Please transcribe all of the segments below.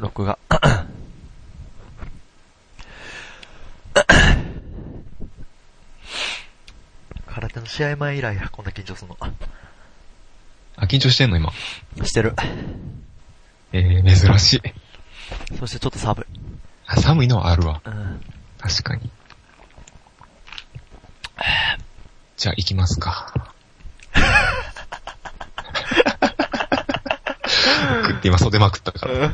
録画。空手の試合前以来や、こんな緊張するの。あ、緊張してんの今？してる。えー、珍しい。そしてちょっと寒い。あ寒いのはあるわ。うん。確かに。じゃあ行きますか。食って今袖まくったから。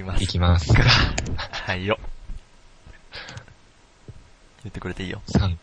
きます。行きます。はいよ。言ってくれていいよ。3、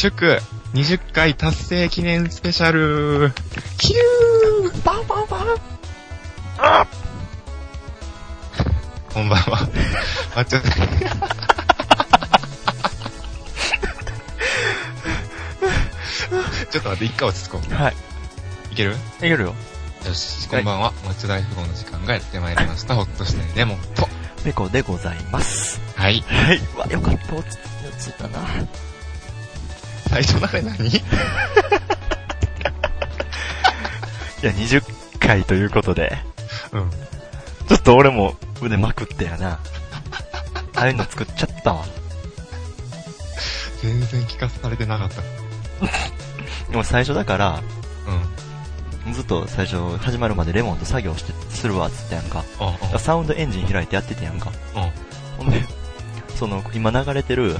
祝20回達成記念スペシャルキューバンバンバンこんばんは。あ、ちょっと、ちょっと待って、一回落ち着こう。はい。いける？いけるよ。よし、こんばんは。松大富豪の時間がやってまいりました。ほっとしてレモンと。ペコでございます。はい。はい。わ、よかった。落ち着いたな。最初のあれ何？いや、20回ということで、うん。ちょっと俺も腕まくってやな。ああいうの作っちゃったわ。全然聞かされてなかった。でも最初だから、うん。ずっと最初始まるまでレモンと作業して、するわっつったやんか。あ、あ、サウンドエンジン開いてやっててやんか。あ、ほんで、その、今流れてる、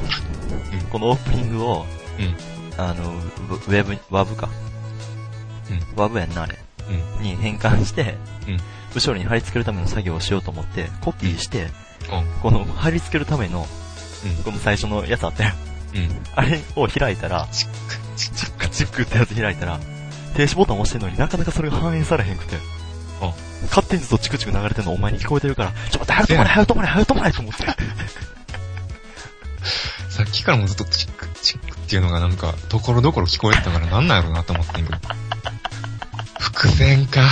このオープニングを、うん。あの、ウウェブ、ワブか。うん。ワブやんな、あれ。うん。に変換して、うん。後ろに貼り付けるための作業をしようと思って、コピーして、うん。この貼り付けるための、この最初のやつあったよ。うん。うん。あれを開いたら、チック、チッチックチックってやつ開いたら、停止ボタン押してんのになかなかそれが反映されへんくて。あ勝手にずっとチクチク流れてんのお前に聞こえてるから、ちょっと待って、早く止まれ、早く止まれ、早く止まれと思って。さっきからもずっとチック、チックっていうのがなんか、ところどころ聞こえてたからなんなんやろうなと思ってんけど。伏線か。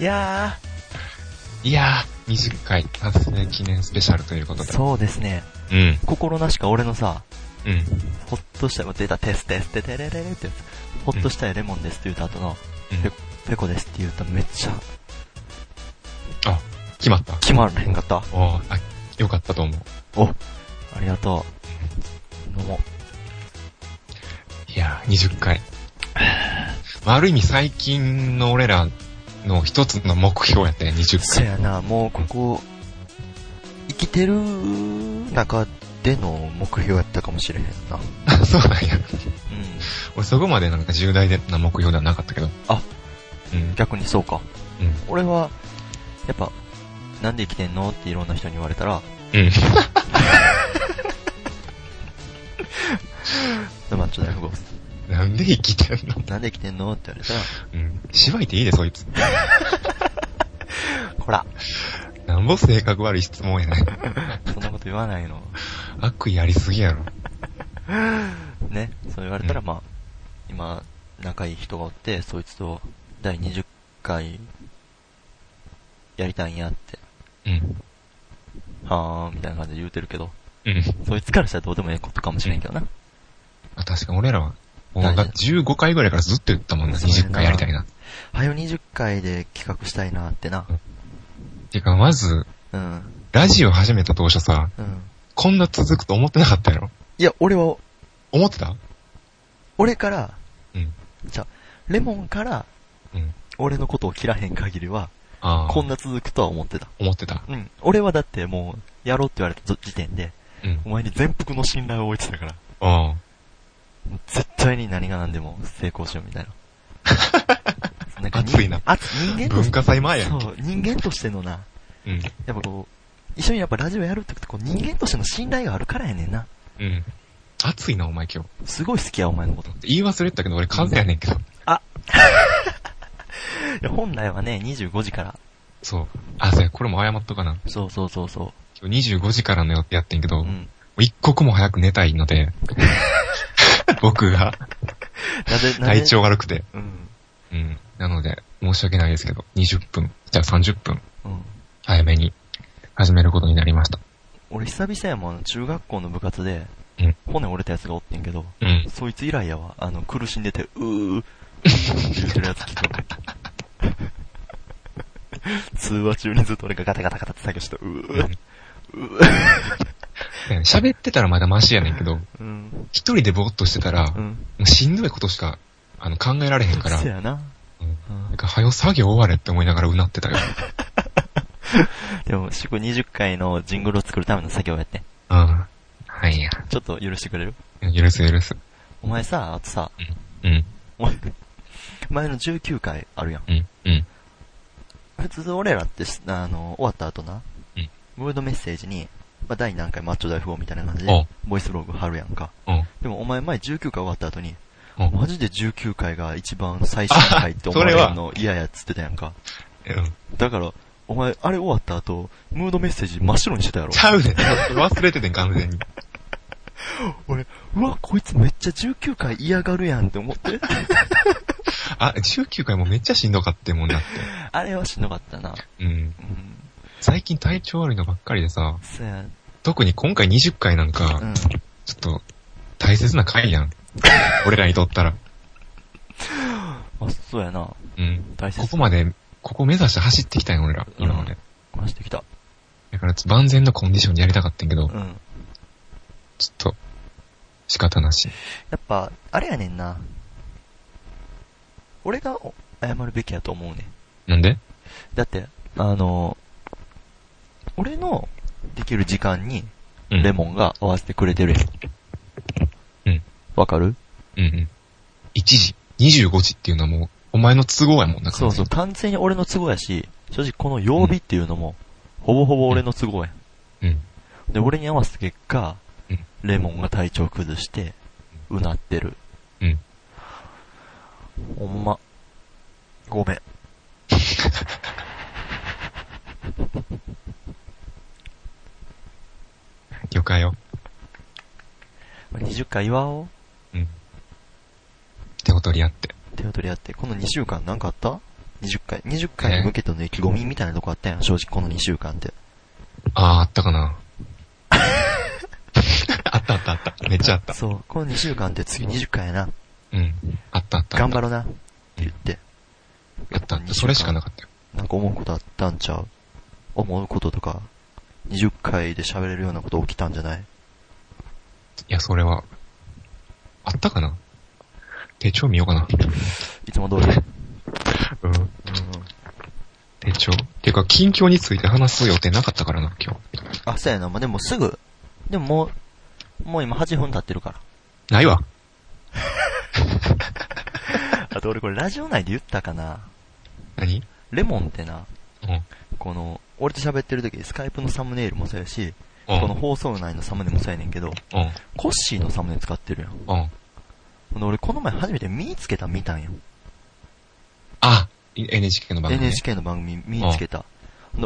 いやいやー、20回達成記念スペシャルということー、で。そうですね。うん。心なしか俺のさ、うん。ほっとした、出た、テステステテレレレってやつ。ほっとしたいレモンですって言った後の、うんペペコですって言ったらめっちゃあ、決まった。決まらへんかった。おーあ、よかったと思う。お、ありがとう。どうも。いやー、20回。まあ、ある意味最近の俺らの一つの目標やったよ、20回。そやな、もうここ、生きてる中での目標やったかもしれへんな。あ、そうなんや。うん。俺そこまでなんか重大な目標ではなかったけど。あ、うん。逆にそうか。うん。俺は、やっぱ、なんで生きてんのっていろんな人に言われたら、うん。マッチョ大富豪なんで生きてんの？なんで生きてんの？って言われたら、うん。芝居ていいで、そいつ。こら、なんぼ性格悪い質問やねん。そんなこと言わないの。悪意ありすぎやろ。ね、そう言われたら、うんまあ、今、仲いい人がおって、そいつと第20回、やりたいんやって、うん。はーん、みたいな感じで言うてるけど、うん。そいつからしたらどうでもええことかもしれんけどな。あ、確かに俺らは、もうなんか15回ぐらいからずっと言ったもんな、そうやな20回やりたいな。はよ20回で企画したいなってな。てか、まず、うん。ラジオ始めた当初さ、うん。こんな続くと思ってなかったやろ？いや、俺は、思ってた？俺から、うん。じゃあレモンから、うん。俺のことを切らへん限りは、ああ。こんな続くとは思ってた。思ってた。うん。俺はだってもう、やろうって言われた時点で、うん。お前に全幅の信頼を置いてたから、う絶対に何が何でも成功しようみたいな。な熱いな。熱人間文化祭前やんけ。そう、人間としてのな、うん。やっぱこう、一緒にやっぱラジオやるってことこう人間としての信頼があるからやねんな。うん。熱いな、お前今日。すごい好きや、お前のこと。い言い忘れてたけど、俺風やねんけど。や、本来はね、25時から。そう。あ、そうや、これも謝っとかな。そうそうそうそ今日25時からの予定やってんけど、う。ん一刻も早く寝たいので、僕がなぜ、なぜ？体調悪くて。うん。うん。なので、申し訳ないですけど、20分、じゃあ30分、うん。早めに始めることになりました。俺久々やもん、中学校の部活で、うん骨折れたやつがおってんけど、うん。そいつ以来やわ。あの、苦しんでて、うー、うー言ってるやつ聞くの。通話中にずっと俺がガタガタガタって作業して、うー、うー。喋ってたらまだマシやねんけど、うん。一人でぼーっとしてたら、もうん。うしんどいことしか、あの、考えられへんから、そやな。うんうんなんか、はよ作業終われって思いながらうなってたよ。でも、祝20回のジングルを作るための作業やってん。うん。はいや。ちょっと許してくれる？許す許す。お前さ、あとさ、うん。お前前の19回あるやん。うん。うん。普通俺らってし、あの、終わった後な、うんワードメッセージに、まあ、第何回マッチョ大富豪みたいな感じおで、ボイスログ貼るやんか。うん。でもお前前19回終わった後に、うん。マジで19回が一番最新回って 思われるの嫌やっつってたやんか。うん。だから、お前、あれ終わった後、ムードメッセージ真っ白にしてたやろち。ゃうねん。忘れててん、完全に。俺、うわ、こいつめっちゃ19回嫌がるやんって思って。あ、19回もめっちゃしんどかってもんなって。あれはしんどかったな。うん。うん。最近体調悪いのばっかりでさ、そや、特に今回20回なんか、うん。ちょっと、大切な回やん。俺らにとったら。あ、そうやな。うん。大切ここまで、ここ目指して走ってきたんよ、俺ら。今まで。話してきた。だから、万全のコンディションでやりたかったんけど、うん。ちょっと、仕方なし。やっぱ、あれやねんな。俺がお謝るべきやと思うねん。なんで？だって、あの、俺のできる時間に、うん。レモンが合わせてくれてるやん。うん。わかる？うんうん。1時、25時っていうのはもう、お前の都合やもんな。そうそう、完全に俺の都合やし、正直この曜日っていうのも、ほぼほぼ俺の都合やん。うん。で、俺に合わせた結果、うんレモンが体調崩して、うなってる。うん。ほんま。ごめん。了解よ。20回祝おう。うん。手を取り合って。手を取り合って。この2週間なんかあった ?20 回。20回に向けての意気込みみたいなとこあったやん、正直この2週間って。あー、あったかな。あった。めっちゃあった。そう、この2週間って次20回やな。うん。あったあった。頑張ろうな。って言って。やったあった。それしかなかったよ。なんか思うことあったんちゃう？思うこととか、20回で喋れるようなこと起きたんじゃない？いや、それは、あったかな？手帳見ようかな。いつも通り。うん。うん。手帳？てか、近況について話す予定なかったからな、今日。あ、そうやな。まあ、でもすぐ、でももう、もう今8分経ってるから。ないわ。あと俺これラジオ内で言ったかな。何？レモンってな、うん。この、俺と喋ってる時スカイプのサムネイルもそうやし、うん。この放送内のサムネもそうやねんけど、うん。コッシーのサムネ使ってるやん。うん。ほんで俺この前初めて見つけた見たんよ。あ !NHK の番組、ね。NHK の番組見つけた。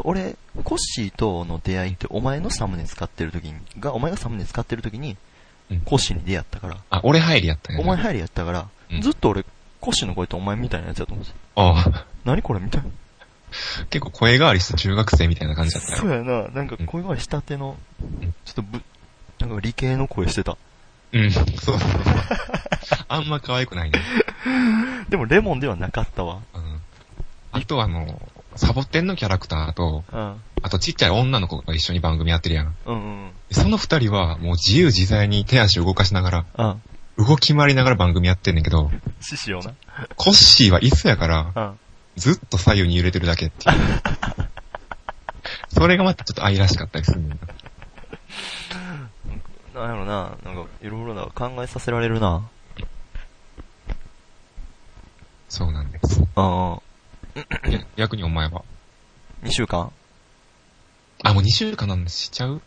俺、コッシーとの出会いってお前のサムネ使ってる時に、が、お前がサムネ使ってる時にうん、コッシーに出会ったから、あ、俺入りやったんやな。お前入りやったから、うんずっと俺、コッシーの声ってお前みたいなやつやと思ってた。ああ。何これみたいな。結構声変わりした中学生みたいな感じだったよ。そうやな、なんか声変わりしたてのうん、ちょっとぶ、なんか理系の声してた。うん。そうそう。あんま可愛くないね。でもレモンではなかったわ。うん。あとあの、サボテンのキャラクターと、うん。あとちっちゃい女の子が一緒に番組やってるやん。うんうん。その二人はもう自由自在に手足を動かしながら、うん。動き回りながら番組やってんねんけど、獅子よな。コッシーは椅子やから、うん。ずっと左右に揺れてるだけっていう。それがまたちょっと愛らしかったりするんだよな。なんやろな、なんか、いろいろな、考えさせられるな。そうなんです。うんうん。え 逆にお前は。2週間？あ、もう2週間なんでしちゃう？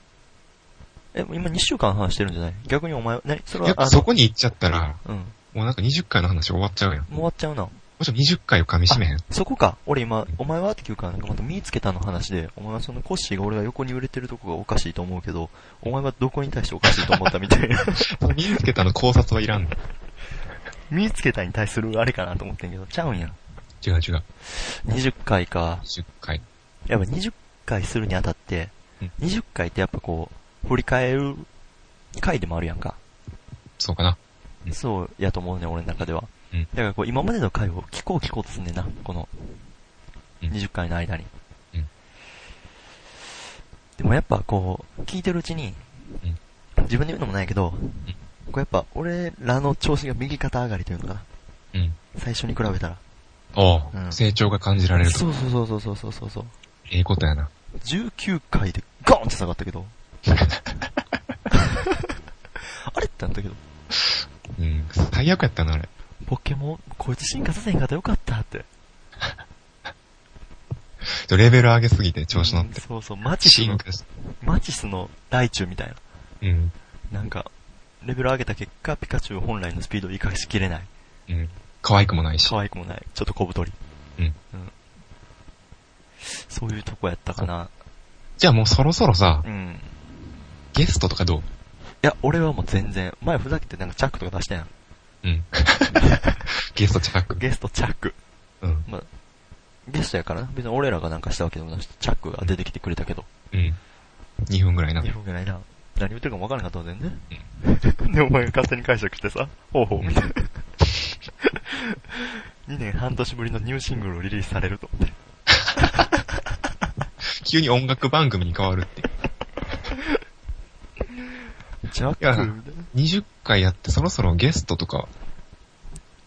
え、今2週間話してるんじゃない？逆にお前、何それは、逆そこに行っちゃったら、うん。もうなんか20回の話終わっちゃうやん。ももう終わっちゃうな。うちょ20回を噛み締めへん。そこか。俺今、お前はって聞くから、なんかまた見つけたの話で、お前はそのコッシーが俺が横に売れてるとこがおかしいと思うけど、お前はどこに対しておかしいと思ったみたいな。身につけたの考察はいらんの。見つけたに対するあれかなと思ってんけど、ちゃうんや。違う違う。20回か。20回。やっぱ20回するにあたって、うん20回ってやっぱこう、振り返る回でもあるやんか。そうかな。うんそうやと思うね、俺の中では。うんだからこう、今までの回を聞こう聞こうとすんねんな、この、うん20回の間に。うんでもやっぱこう、聞いてるうちに、うん自分で言うのもないけど、こうやっぱ俺らの調子が右肩上がりというのかな。うん。最初に比べたら。おう、うん成長が感じられると。そうそうそうそうそうそうそう。ええことやな。19回でゴーンって下がったけど。あれってなったけど。うん。最悪やったな、あれ。ポケモン、こいつ進化させへんかったらよかったって。ち ょレベル上げすぎて調子乗って。そうそう、マチスの、マチスの大中みたいな。うん。なんか、レベル上げた結果、ピカチュウ本来のスピードを活かしきれない。うん。可愛くもないし。可愛くもない。ちょっと小太り。うん。そういうとこやったかな。じゃあもうそろそろさう、ん。ゲストとかどう？いや、俺はもう全然、前ふざけてなんかチャックとか出したやん。うん。ゲストチャック。ゲストチャック。うん。まあ、ゲストやからな。別に俺らがなんかしたわけでもなし、チャックが出てきてくれたけど。うん。2分ぐらいな。2分ぐらいな。何言ってるかもわからなかったの全然。で、お前が勝手に解釈してさ、ほうほう、みたいな。2年半年ぶりのニューシングルをリリースされると思って。急に音楽番組に変わるって。ジャッいやク、みたいな。20回やってそろそろゲストとか、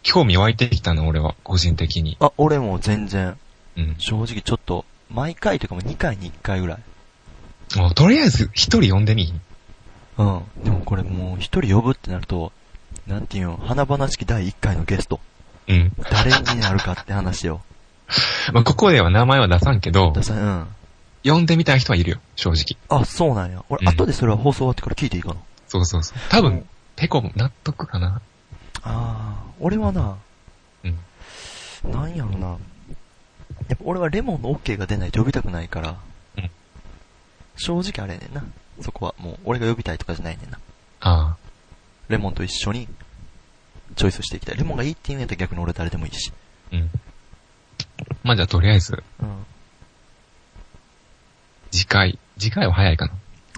興味湧いてきたの、俺は、個人的に。あ、俺も全然、うん。正直ちょっと、毎回というかもう2回に1回ぐらい。もうとりあえず、一人呼んでみうん。でもこれもう一人呼ぶってなると、なんていうの、花々しき第1回のゲスト。うん。誰になるかって話よ。まあ、ここでは名前は出さんけどだ、さうん。呼んでみたい人はいるよ、正直。あ、そうなんや。俺、うん後でそれは放送終わってから聞いていいかな？そうそうそう。多分、ペコも納得かな。ああ、俺はな、うん。なんやろな。やっぱ俺はレモンの OK が出ないと呼びたくないから、うん正直あれやねんな。そこはもう俺が呼びたいとかじゃないねんな。あレモンと一緒にチョイスしていきたい。レモンがいいって言うんやったら逆に俺誰でもいいし。あ。うん。まあ、じゃあとりあえず、うん。次回。次回は早いかな。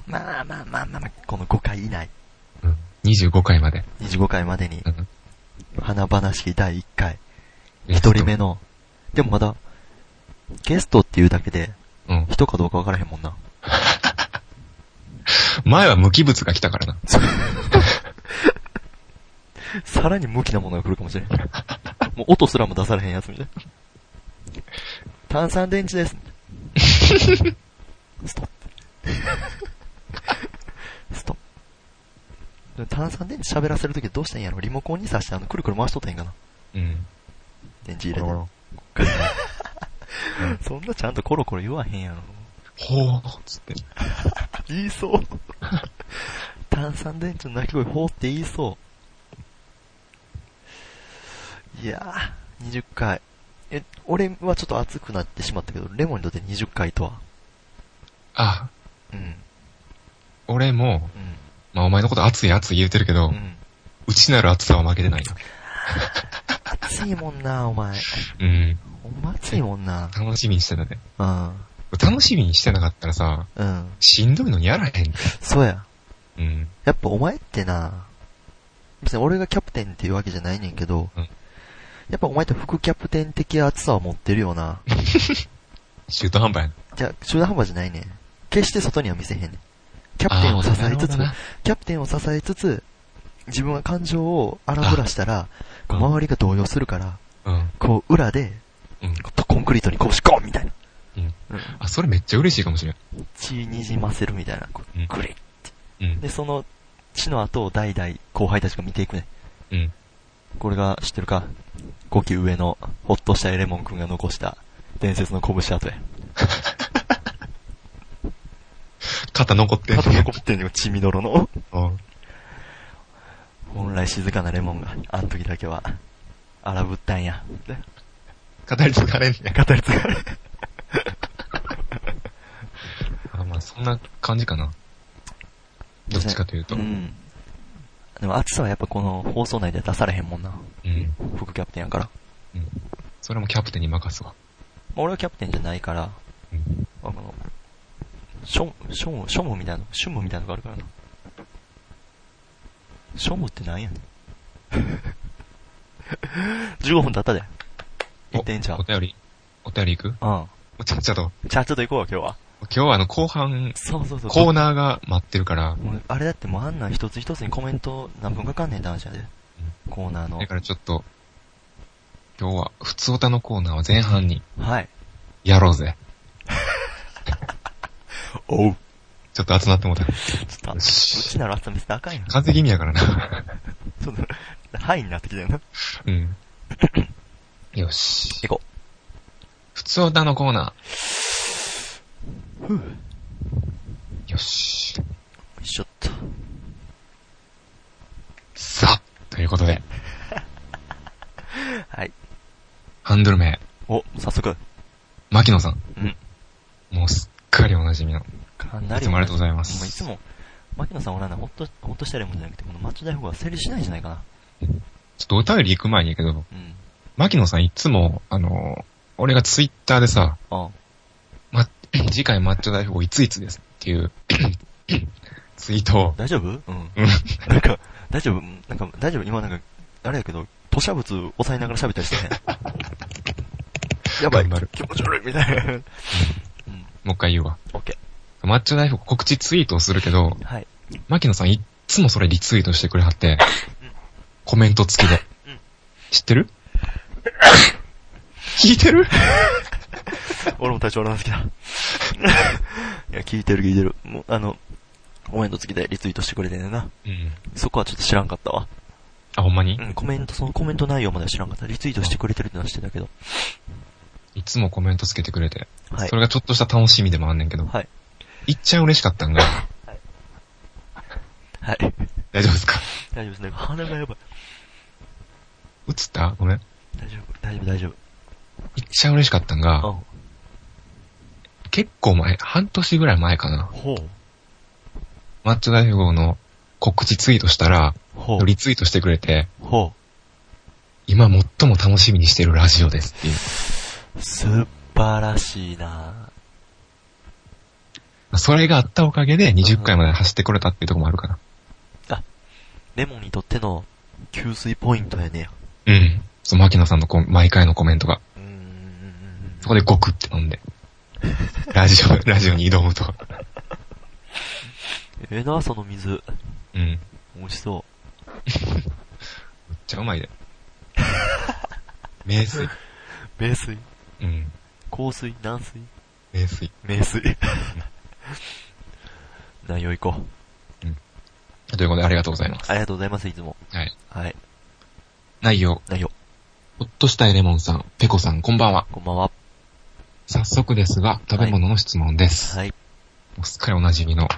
まあまあまあまあまあ、この5回以内、うん。25回まで。25回までにう、ん。花々しき第1回、ゲスト1人目の、でもまだ、ゲストっていうだけで、うん。人かどうかわからへんもんな。前は無機物が来たからな。さらに無機なものが来るかもしれん。もう音すらも出されへんやつみたいな。炭酸電池です。ストップ。ストップ。炭酸電池喋らせるときどうしたんやろ？リモコンに挿してあの、くるくる回しとったんかなうん。電池入れて。そんなちゃんとコロコロ言わへんやろ。ほー、つって。言いそう。炭酸電池の鳴き声、ほーって言いそう。いやー、20回。え、俺はちょっと熱くなってしまったけど、レモンにとって20回とは？あ、うん。俺も、うん。まあお前のこと熱い熱い言うてるけど、うん。内なる熱さは負けてないな。熱いもんな、お前。うん。ほんま熱いもんな。楽しみにしてたね。うん。楽しみにしてなかったらさ、うん。しんどいのにやらへん。そうや。うん。やっぱお前ってな、別に俺がキャプテンっていうわけじゃないねんけど、うんやっぱお前って副キャプテン的熱さを持ってるよな。中途半端やな。じゃあ、中途半端じゃないねん。決して外には見せへんねん。キャプテンを支えつつキャプテンを支えつつ、自分は感情を荒ぶらしたら、こう周りが動揺するから、うん。こう裏で、うん。コンクリートにこうしこんみたいな。うん。うん。あ、それめっちゃ嬉しいかもしれん。血にじませるみたいな。グリッうん。で、その血の後を代々後輩たちが見ていくね。うん。これが知ってるか ?5 期上の、ほっとしたエレモン君が残した伝説の拳跡や。肩残ってん肩残ってんの血みどろの。うん本来静かなレモンが、あの時だけは、荒ぶったんや。で語り継がれんねん。語り継がれ。あまあ、そんな感じかな。どっちかというと。ううん。ん。でも暑さはやっぱこの放送内で出されへんもんな。副キャプテンやから。うん。それもキャプテンに任すわ。まあ俺はキャプテンじゃないから、うん。あの、ショム、ショム、ショムみたいな、シュムみたいなのがあるからな。ショムってなんやねん。15分経ったで。行ってんじゃん。お便り、お便り行く？うん。ちゃっちゃと。じゃあちょっと行こうわ、今日は。今日はあの、後半、そうそうそう。コーナーが待ってるから、もうあれだってもうあんなん一つ一つにコメント何分かかんねんって話やで。コーナーのだ。からちょっと、今日は、普通歌のコーナーは前半にはい。やろうぜ。おう。ちょっと集まってもうた。ちょっと、うちなら暑さ見せてあかんやん。ち風邪気味やからな。ょっと、ハイになってきたよな。うん。よし。行こ普通歌のコーナう。ふう。よー。よし。いしょっと。さあ、ということで、はい。ハンドル名、お、早速。牧野さん。うん。もうすっかりお馴染みの。かないり。つもありがとうございますもういつも、牧野さんおらな、ほっと、ほっとしたレモンじゃなくて、このマッチ大富豪は成立しないんじゃないかな。ちょっとお便り行く前にやけど、うん。牧野さんいつも、あの、俺がツイッターでさ、あま、次回マッチョ大富豪いついつですっていう、ツイートを、大丈夫？うん。うん。なんか、大丈夫？なんか、大丈夫？今なんか、あれやけど、吐砂物押さえながら喋ったりして。やばい。気持ち悪いみたいな。うん。もう一回言うわ。オッケマッチョ大富豪告知ツイートをするけど、ー。はい。牧野さんいっつもそれリツイートしてくれはって、コメント付きでうん。知ってる？聞いてる？俺も体調悪なってきた。いや、聞いてる聞いてる。もう、あの、コメント付きでリツイートしてくれてんねんな。うん。そこはちょっと知らんかったわ。あ、ほんまに？うん、コメント、そのコメント内容までは知らんかった。リツイートしてくれてるってのは知ってたけど。いつもコメントつけてくれて。はいそ。れがちょっとした楽しみでもあんねんけど。はい。いっちゃん嬉しかったんが、はい。大丈夫ですか？大丈夫ですね。鼻がやばい。映った？ごめん。大丈夫、大丈夫、大丈いっちゃん嬉しかったんが、夫。うん。結構前、半年ぐらい前かな。ほう。マッチョ大富豪の告知ツイートしたら、ほう。リツイートしてくれて、ほ今最も楽しみにしてるラジオですっていう。う。素晴らしいなそれがあったおかげで20回まで走ってこれたっていうところもあるかな。レモンにとっての給水ポイントやねや。うん。そう、牧野さんのこ毎回のコメントが。うーん。そこでゴクって飲んで。ラジオ、ラジオに挑むと。ええな、その水。うん。めっ美味しそちゃうまいで。名水。う。名水うん。香水軟水名水。名水。内容行こう。ということでありがとうございます。ありがとうございます、いつも。はい。はい。内容。内容。ほっとしたいレモンさん、ペコさん、こんばんは。こんばんは。早速ですが、食べ物の質問です。はい。もうすっかりお馴染みの。うん。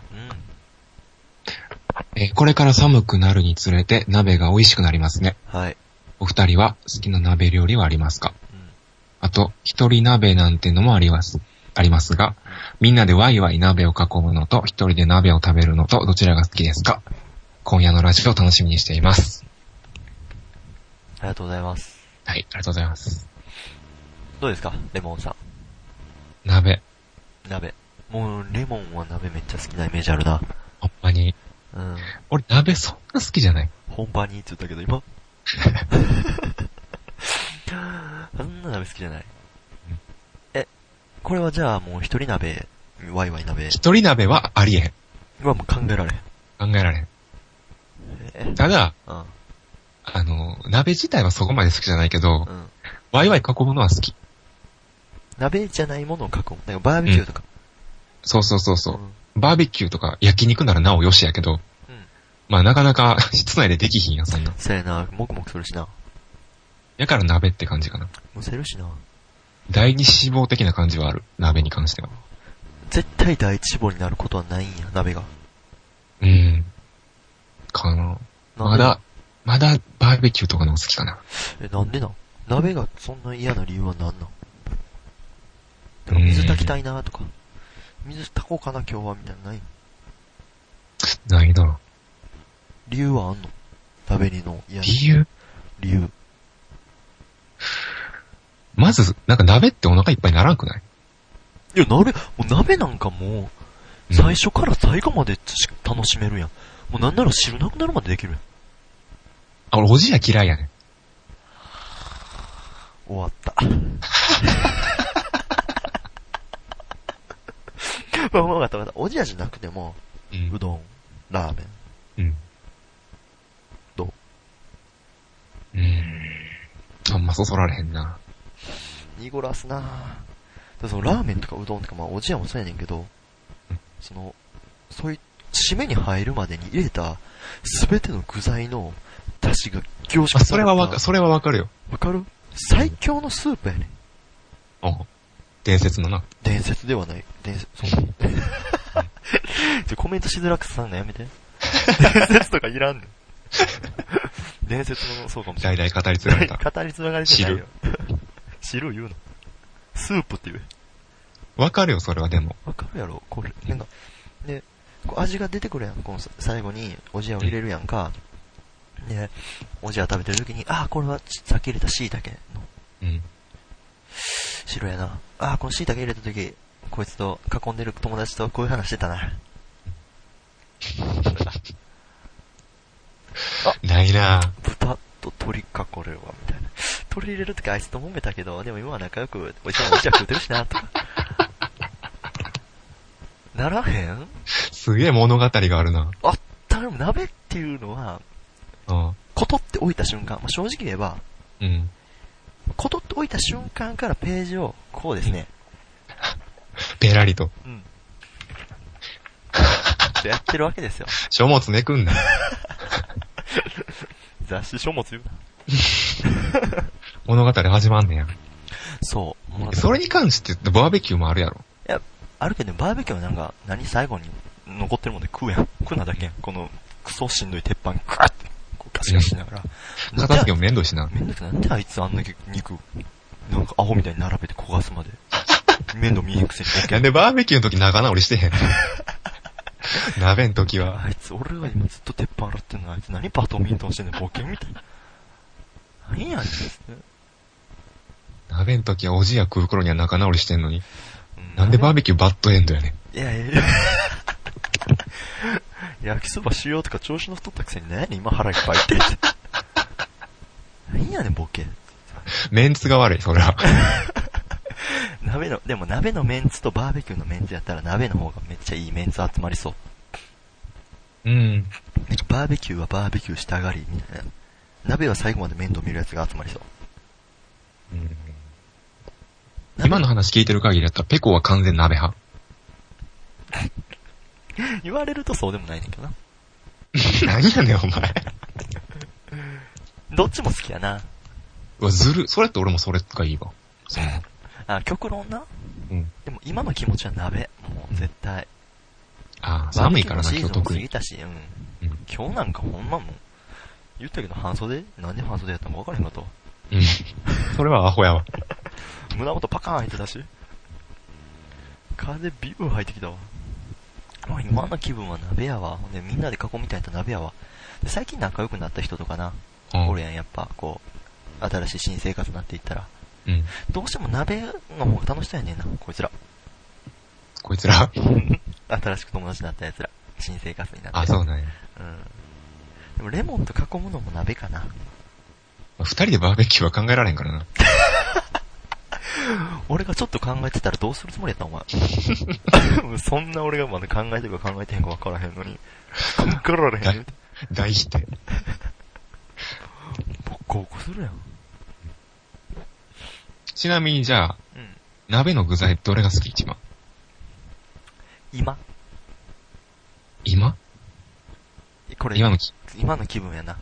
えーこれから寒くなるにつれて鍋が美味しくなりますね。はい。お二人は好きな鍋料理はありますか？うん。あと、一人鍋なんてのもあります、ありますが、みんなでワイワイ鍋を囲むのと、一人で鍋を食べるのと、どちらが好きですか？今夜のラジオを楽しみにしています。ありがとうございます。はい、ありがとうございます。どうですか？レモンさ鍋、ん。鍋。もう、レモンは鍋めっちゃ好きなイメージあるな。ほんまに。うん。俺鍋そんな好きじゃない本場にって言ったけど、今。そんな鍋好きじゃない。え、これはじゃあもう一人鍋、ワイワイ鍋一人鍋はありえん。はもう考えられん。考えられん。え、ただ、うん。あの、鍋自体はそこまで好きじゃないけど、うん。ワイワイ囲むのは好き。鍋じゃないものを囲む。なんかバーベキューとか。そうそうそうそうう。ん。バーベキューとか焼肉ならなおよしやけど、うん。まあなかなか 室内でできひんや、そんな。そうやな、もくもくするしな。やから鍋って感じかな。むせるしな。第二志望的な感じはある。鍋に関しては。絶対第一志望になることはないんや、鍋が。うん。かな。なんで？まだ、まだバーベキューとかの方が好きかな。え、なんでなん？鍋がそんな嫌な理由は何なん？でも水炊きたいなとか。水炊こうかな今日はみたいなのないないな。理由はあんの？鍋にの嫌な理由？理由。まず、なんか鍋ってお腹いっぱいにならんくない？いや、鍋、もう鍋なんかもう、うん最初から最後までし楽しめるやん。もうなんなら汁なくなるまでできるやん。あ、俺おじや嫌いやねん。終わった。まあ、わかったわかった。おじやじゃなくても、うんうどん、ラーメン。うん。どう？うーん。あんまそそられへんな。濁らすなぁ。でそのラーメンとかうどんとか、まあおじやもそうやねんけど、その、そういう、締めに入るまでに入れた、すべての具材の出汁が凝縮あ、さそれはわか、る。それはわかるよ。わかる？最強のスープやねん。あ伝説のな。伝説ではない。伝説、そう。ちょコメントしづらくさんのやめて。伝説とかいらんねん。伝説の、そうかもしれない。代々語り継がれた。語り継がれてないよ。汁言うの？スープって言え。わかるよ、それはでも。わかるやろ？これ。なんか、で、こう味が出てくるやん。このさ最後におじやを入れるやんか。で、おじや食べてる時に、ああ、これはさっき入れた椎茸のうん。白やな。ああ、この椎茸入れた時、こいつと囲んでる友達とこういう話してたな。ないな豚と鳥かこれは、みたいな。鳥入れるときあいつと揉めたけど、でも今は仲良く、おいちゃんおじや食うてるしな、とか。ならへん？すげえ物語があるな。あったら鍋っていうのは、あことって置いた瞬間、まあ、正直言えば、うん。ことって置いた瞬間からページを、こうですね。ペラリと。うん。やってるわけですよ。書物めくんな。雑誌書物言うな。物語始まんねや。そう。それに関してバーベキューもあるやろ。いや、あるけど、バーベキューはなんか、何最後に残ってるもんで食うやん。食うなだけやん。この、クソしんどい鉄板、クワッガシガシしながら。片付けも面倒いしな。めんどくさい。なんであいつあんだけ肉、なんかアホみたいに並べて焦がすまで。面倒見えへんくせになんでバーベキューの時仲直りしてへんの鍋の時は。あいつ、俺が今ずっと鉄板洗ってんのあいつ何バドミントンしてんの？ボケみたいな。何やねん。鍋の時はおじや食う頃には仲直りしてんのに。うなんでバーベキューバッドエンドやねん。いやいやいや。焼きそばしようとか調子の太ったくせに何今腹いっぱいって。何やねんボケ。メンツが悪い、それは。鍋の、でも鍋のメンツとバーベキューのメンツやったら鍋の方がめっちゃいいメンツ集まりそう。うん。なんかバーベキューはバーベキューしたがり、みたいな。鍋は最後まで面倒見るやつが集まりそう。今の話聞いてる限りだったら、ペコは完全鍋派。言われるとそうでもないねんけどな。何やねん、お前。どっちも好きやな。うわ、ずる。それって俺もそれがいいわ。そのあ、極論な。うん。でも今の気持ちは鍋。もう絶対。あー寒いからな、バーベキューのシーズンも今日特に。過ぎたし、うん。うん。今日なんかほんまもう、言ったけど半袖？なんで半袖やったのか分からへんかったわ。うん。それはアホやわ。胸元パカーン開いてたし。風ビュー入ってきたわ。もう今の気分は鍋やわ。ほんでみんなで囲みたいと鍋やわ。で最近仲良くなった人とかな。うんおるやん、やっぱ、こう、新しい新生活になっていったら。うん。どうしても鍋の方が楽しそうやねんな、こいつら。こいつら？新しく友達になった奴ら。新生活になって。あ、そうなんや。うん。でもレモンと囲むのも鍋かな。二人でバーベキューは考えられへんからな。俺がちょっと考えてたらどうするつもりやったお前。そんな俺がまだ考えてるか考えてへんか分からへんのに。考えられへん。大否定。ボッコボコするやん。ちなみにじゃあ、うん。鍋の具材どれが好き一番？今今？これ、今のき、今の気分やな。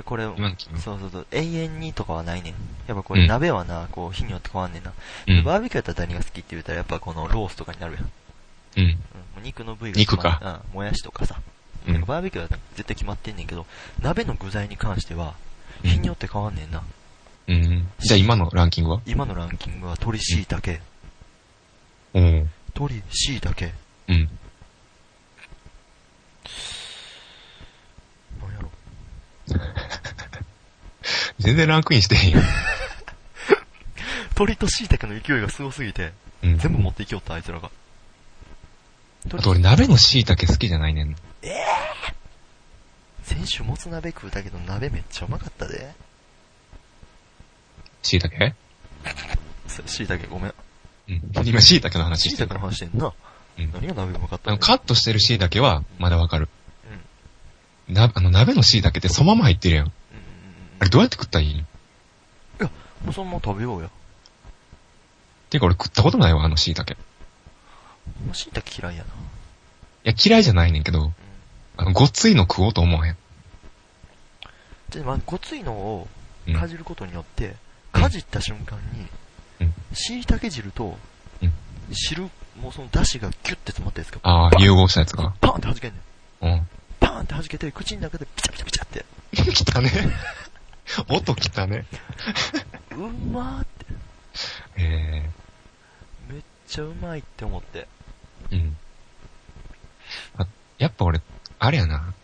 で、これ、そうそうそう、永遠にとかはないねん。やっぱこれうん鍋はな、こう、日によって変わんねんな。うん。バーベキューやったら何が好きって言ったらやっぱこのロースとかになるやん。うん。うん。肉の部位が肉かうん。もやしとかさ。うんバーベキューは絶対決まってんねんけど、鍋の具材に関しては、うん日によって変わんねんな。うん。じゃあ今のランキングは？今のランキングは鶏椎茸、うん。鶏椎茸、うんやろ。全然ランクインしてへんよ。鶏と椎茸の勢いがすごすぎて、うん。全部持っていきよった、あいつらが。あと俺鍋の椎茸好きじゃないねん。先週もつ鍋食うたけど鍋めっちゃうまかったで。椎茸？そ椎茸ごめん。うん。今椎茸の話し椎てるから。茸の話してんな。うん。何が鍋うまかったカットしてる椎茸はまだわかる。うん。な、あの、鍋の椎茸ってそのまま入ってるやん。うんあれどうやって食ったらいいんもうそのまま食べようや。ていうか俺食ったことないわ、あの椎茸。いもう椎茸嫌いやな。や、嫌いじゃないねんけど、あの、ごっついの食おうと思わへん？で、まあ、ごついのをうん。かじることによって、かじった瞬間にうん、椎茸汁とうん、汁、もうその出汁がギュッて詰まったやつが、ああ、融合したやつが。パーンって弾けんねん。うん。パーンって弾けて、口の中でピチャピチャピチャって、来たね。音来たね。うまーって、えめっちゃうまいって思って。えうん。あ、やっぱ俺、あれやな。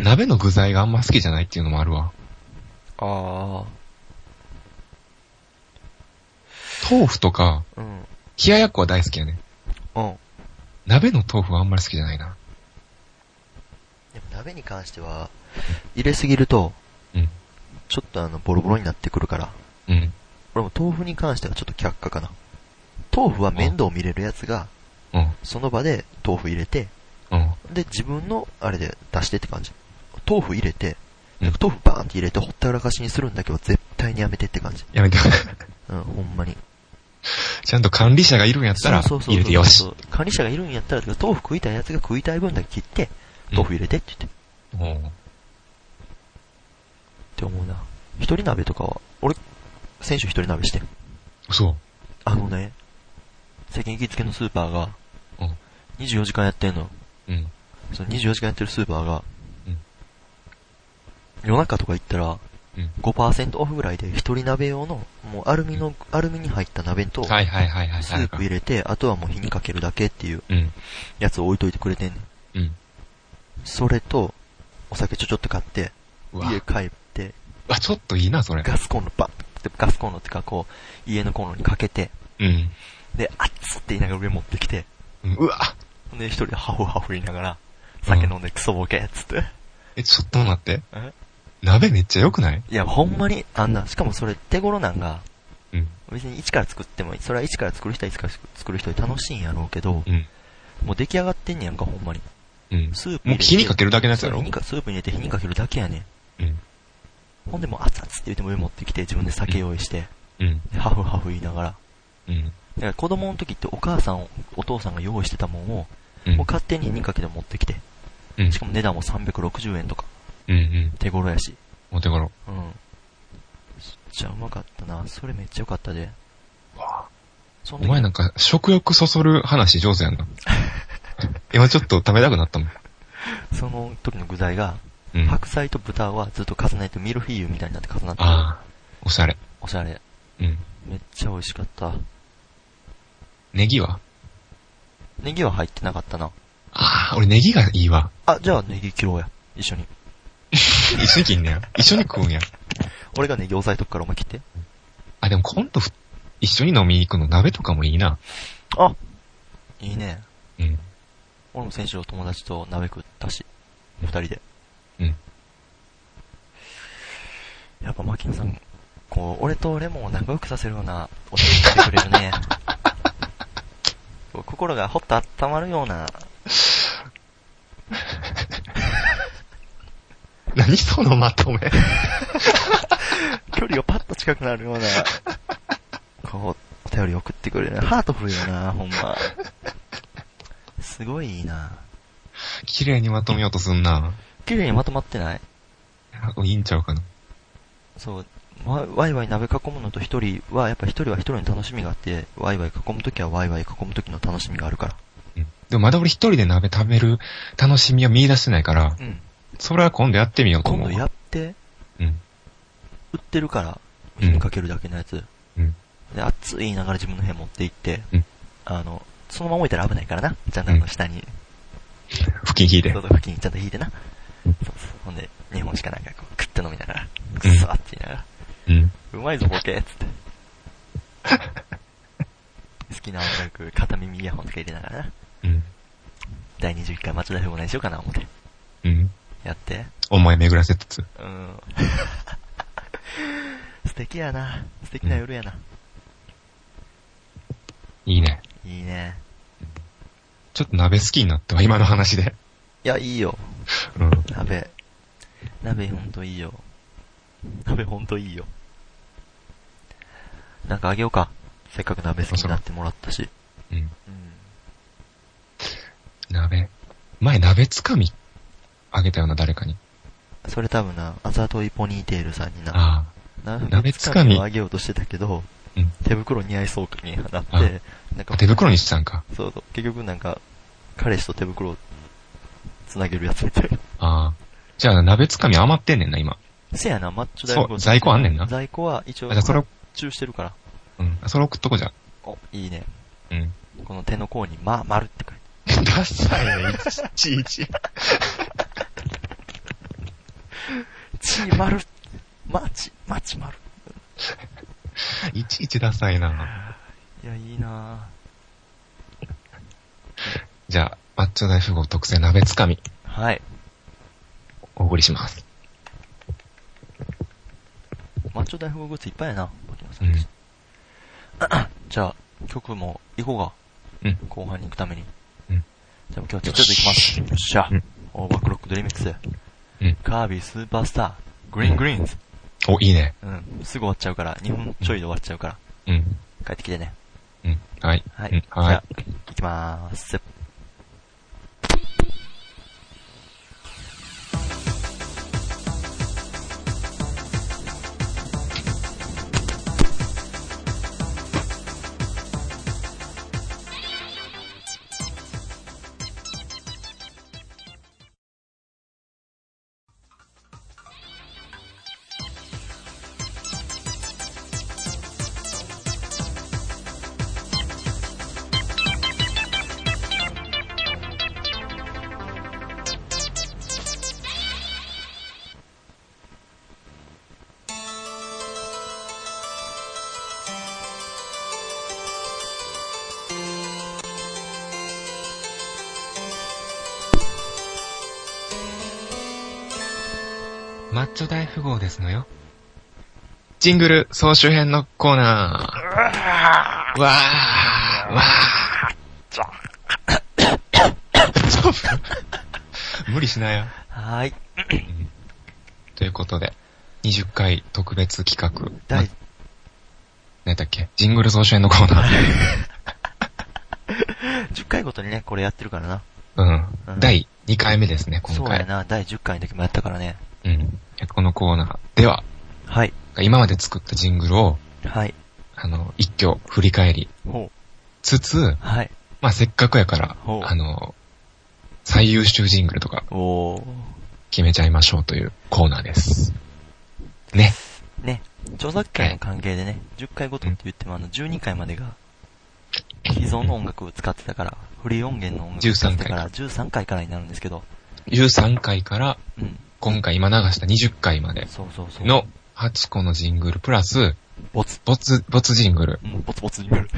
鍋の具材があんま好きじゃないっていうのもあるわ。あ豆腐とか、あ、うん。冷ややっこは大好きやね。うん。鍋の豆腐はあんまり好きじゃないな。鍋に関しては、入れすぎると、うん。ちょっとあの、ボロボロになってくるから、うん。俺も豆腐に関してはちょっと却下かな。豆腐は面倒見れるやつが、うん。その場で豆腐入れて、うん。で、自分のあれで出してって感じ。豆腐入れて、うん豆腐バーンって入れてほったらかしにするんだけど絶対にやめてって感じ。やめて。うん、ほんまに。ちゃんと管理者がいるんやったら、そうそうそう入れてよし管理者がいるんやったら、豆腐食いたいやつが食いたい分だけ切って、豆腐入れてって言って、うん。って思うな。一人鍋とかは、俺、先週一人鍋してん。そう。あのね、最近行きつけのスーパーが、うん24時間やってんの。うん。その24時間やってるスーパーが、うん夜中とか行ったら、うん。5%オフぐらいで一人鍋用の、もうアルミの、アルミに入った鍋と、はいはいはいはい。スープ入れて、あとはもう火にかけるだけっていううん。やつを置いといてくれてんねん。うん。それと、お酒ちょちょっと買って、うわ家帰って、あ、ちょっといいな、それ。ガスコンロバッって、ガスコンロってかこう、家のコンロにかけて、うん。で、熱っって言いながら上持ってきて、うんうわで一人でハフハフ言いながら、酒飲んでクソボケっつって。え、ちょっと待って。え？鍋めっちゃ良くない？いや、ほんまに、あんな、しかもそれ手頃なんが、うん。別に一から作ってもいい。それは一から作る人は一から作る人で楽しいんやろうけど、うん。もう出来上がってんねやんか、ほんまに。うん。スープもう火にかけるだけのやつやろ？スープに入れて火にかけるだけやねん。うん。ほんでもう熱々って言っても上持ってきて自分で酒用意して、うん。でハフハフ言いながら。うん。だから子供の時ってお母さん、お父さんが用意してたもんを、うん。もう勝手に火にかけて持ってきて、うんし。かも値段も360円とか、うんうん。手頃やし。お手頃。うん。めっちゃうまかったな。それめっちゃ良かったで。その時お前なんか食欲そそる話上手やんな。今ちょっと食べたくなったもん。その時の具材が、うん。白菜と豚はずっと重ねてミルフィーユみたいになって重なってるああ、おしゃれ。おしゃれ。うん。めっちゃ美味しかった。ネギは？ネギは入ってなかったな。ああ、俺ネギがいいわ。あ、じゃあネギ切ろうや。一緒に。一緒に切んねや。一緒に食うんや。俺がネギ押さえとくからお前切って。あ、でも今度ふ一緒に飲みに行くの鍋とかもいいな。あいいね。うん。俺も先週お友達と鍋食ったし。二人で。うん。やっぱマキンさん、こう、俺とレモンを仲良くさせるようなお手してくれるね。心がほっと温まるような、何そのまとめ。距離がパッと近くなるような、こう、お便り送ってくれるね。ハートフルよな、ほんま。すごいいいな。綺麗にまとめようとすんな。綺麗にまとまってない？いいんちゃうかな。そう、わワイワイ鍋囲むのと一人は、やっぱ一人は一人の楽しみがあって、ワイワイ囲むときはワイワイ囲むときの楽しみがあるから。うん。でもまだ俺一人で鍋食べる楽しみを見出してないから、うん。それは今度やってみようと思う。今度やって、うん。売ってるから、火にかけるだけのやつ。うん。で、熱いながら自分の部屋持って行って、うんあの、そのまま置いたら危ないからな。ちゃんとあの下に、付近引いてそう。そう、付近ちゃんと引いてな。うんそうそう。ほんで、日本しかなんかこう、食って飲みながら、うんくっそーって言いながら、うん。うまいぞボケっつって。好きな音楽、片耳イヤホンとか入れながらな。うん。第21回町田フェもしようかな思って。うん。やって。思い巡らせつつ。うん。素敵やな。素敵な夜やな。いいね。いいね。ちょっと鍋好きになったわ、今の話で。いや、いいよ。うん。鍋。鍋ほんといいよ。鍋ほんといいよ。なんかあげようか。せっかく鍋好きになってもらったし。うん。うん。鍋。前鍋つかみあげたよな、誰かに。それ多分な、あざといポニーテールさんにな、あ鍋鍋つかみをあげようとしてたけど、うん手袋似合いそうになっあて、なんあ。か手袋にしたんか。そうそう、結局なんか、彼氏と手袋をつなげるやつみたいな。ああ。じゃあ鍋つかみ余ってんねんな、今。せやな、マッチョ大そう在庫あんねんな在庫は一応、あじゃあそれを発注してるから。うん。それ送っとこじゃ。お、いいね。うん。この手の甲に、ま、丸って書いて。ダサいね、いちいち。ち丸。マチ、マチ丸。いちいちダサいな。いや、いいなじゃあ、マッチョ大富豪特製鍋つかみ、ぁはい。お送りします。マッチョ大富豪グッズいっぱいやな。牧野さうんん。じゃあ、曲も行こうか。うん。後半に行くために。うん。じゃあ今日はちょっと行きます。よっしゃ。うん OverClocked ReMix。うん。 Kirby Super Star。 Green Greens。お、いいね。うん。すぐ終わっちゃうから。2分ちょいで終わっちゃうから。うん。帰ってきてね。うん。はい。はい。うん、じはいゃあ。、行きまーす。号ですのよ。ジングル総集編のコーナー。わーわーわー 無理しないよ。はーい。ということで、20回特別企画。第、や、何だっけ？ジングル総集編のコーナー。10回ごとにね、これやってるからな。うん。うん、第2回目ですね、今回。そうやな、第10回の時もやったからね。うん。このコーナーでは、はい。今まで作ったジングルを、はい。あの、一挙振り返りほつつう。、はい。まあ、せっかくやからあの、最優秀ジングルとか。決めちゃいましょうというコーナーです。ね。ね。著作権の関係でね、10回ごとって言ってもあの、12回までが、既存の音楽を使ってたから、フリー音源の音楽を使ってたから、13回からになるんですけど、13回から、うん。今回今流した20回まで。の8個のジングルプラス、ボツ。ボツ、ボツジングル。うん、ボツボツになる。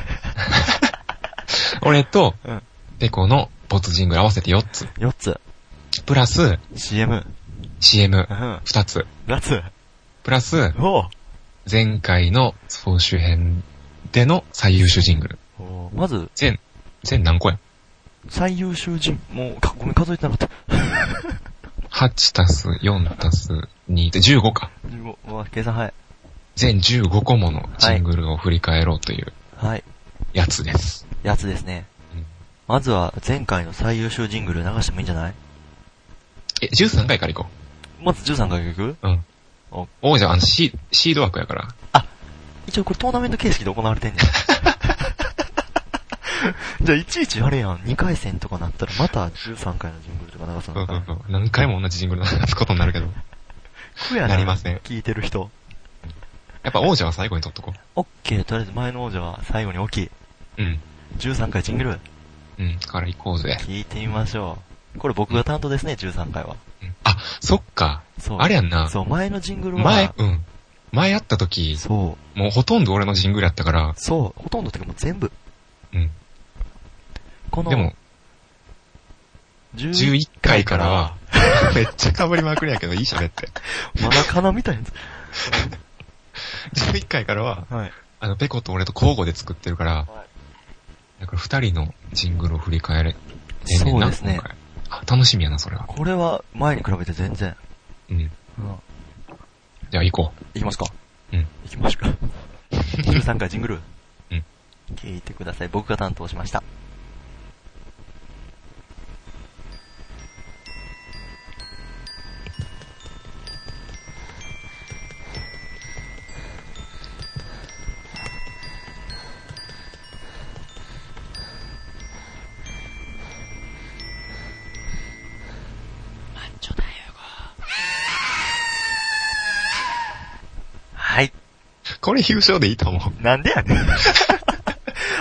俺と、うん。ペコのボツジングル合わせて4つ。4つ。プラス、CM。CM うん。2つ。2つ。プラス、お前回の総集編での最優秀ジングル。おまず、全、全何個や？最優秀人、もう、かごめん、数えてなかった。?8 たす4たす2で15か。15、うわ、計算早い。全15個ものジングルを振り返ろうというはい。やつです。やつですね。うんまずは、前回の最優秀ジングル流してもいいんじゃない？え、13回から行こまず13回行く？うんお。王者、あの、シー、シード枠やから。一応これトーナメント形式で行われてんねん。じゃあいちいちあれやん、2回戦とかなったらまた13回のジングルとか流すのかな。そうそうそう。何回も同じジングル流すことになるけど。苦やな。なりません聞いてる人。やっぱ王者は最後に取っとこオッケー、とりあえず前の王者は最後に大きい。う。うん。13回ジングル。うん。から行こうぜ。聞いてみましょう。これ僕が担当ですね、13回は。うんあ、そっか。そう。あれやんな。そう、前のジングルは。前、うん。前やった時、そう。もうほとんど俺のジングルやったから、そう、ほとんどってかもう全部。うん。この、でも、11 11回からは、めっちゃ被りまくりやけど、いいしゃべって。まだかなみたいなや11回からは、つ。はい。あの、ペコと俺と交互で作ってるから、だから二人のジングルを振り返れ、そうですね楽しみやな、それは。これは前に比べて全然。うん。うん。じゃあ行こいきますかう。うん。行きましょうか。13回ジングル。うん。聞いてください。僕が担当しました。これ優勝でいいと思う。いなんでやねん。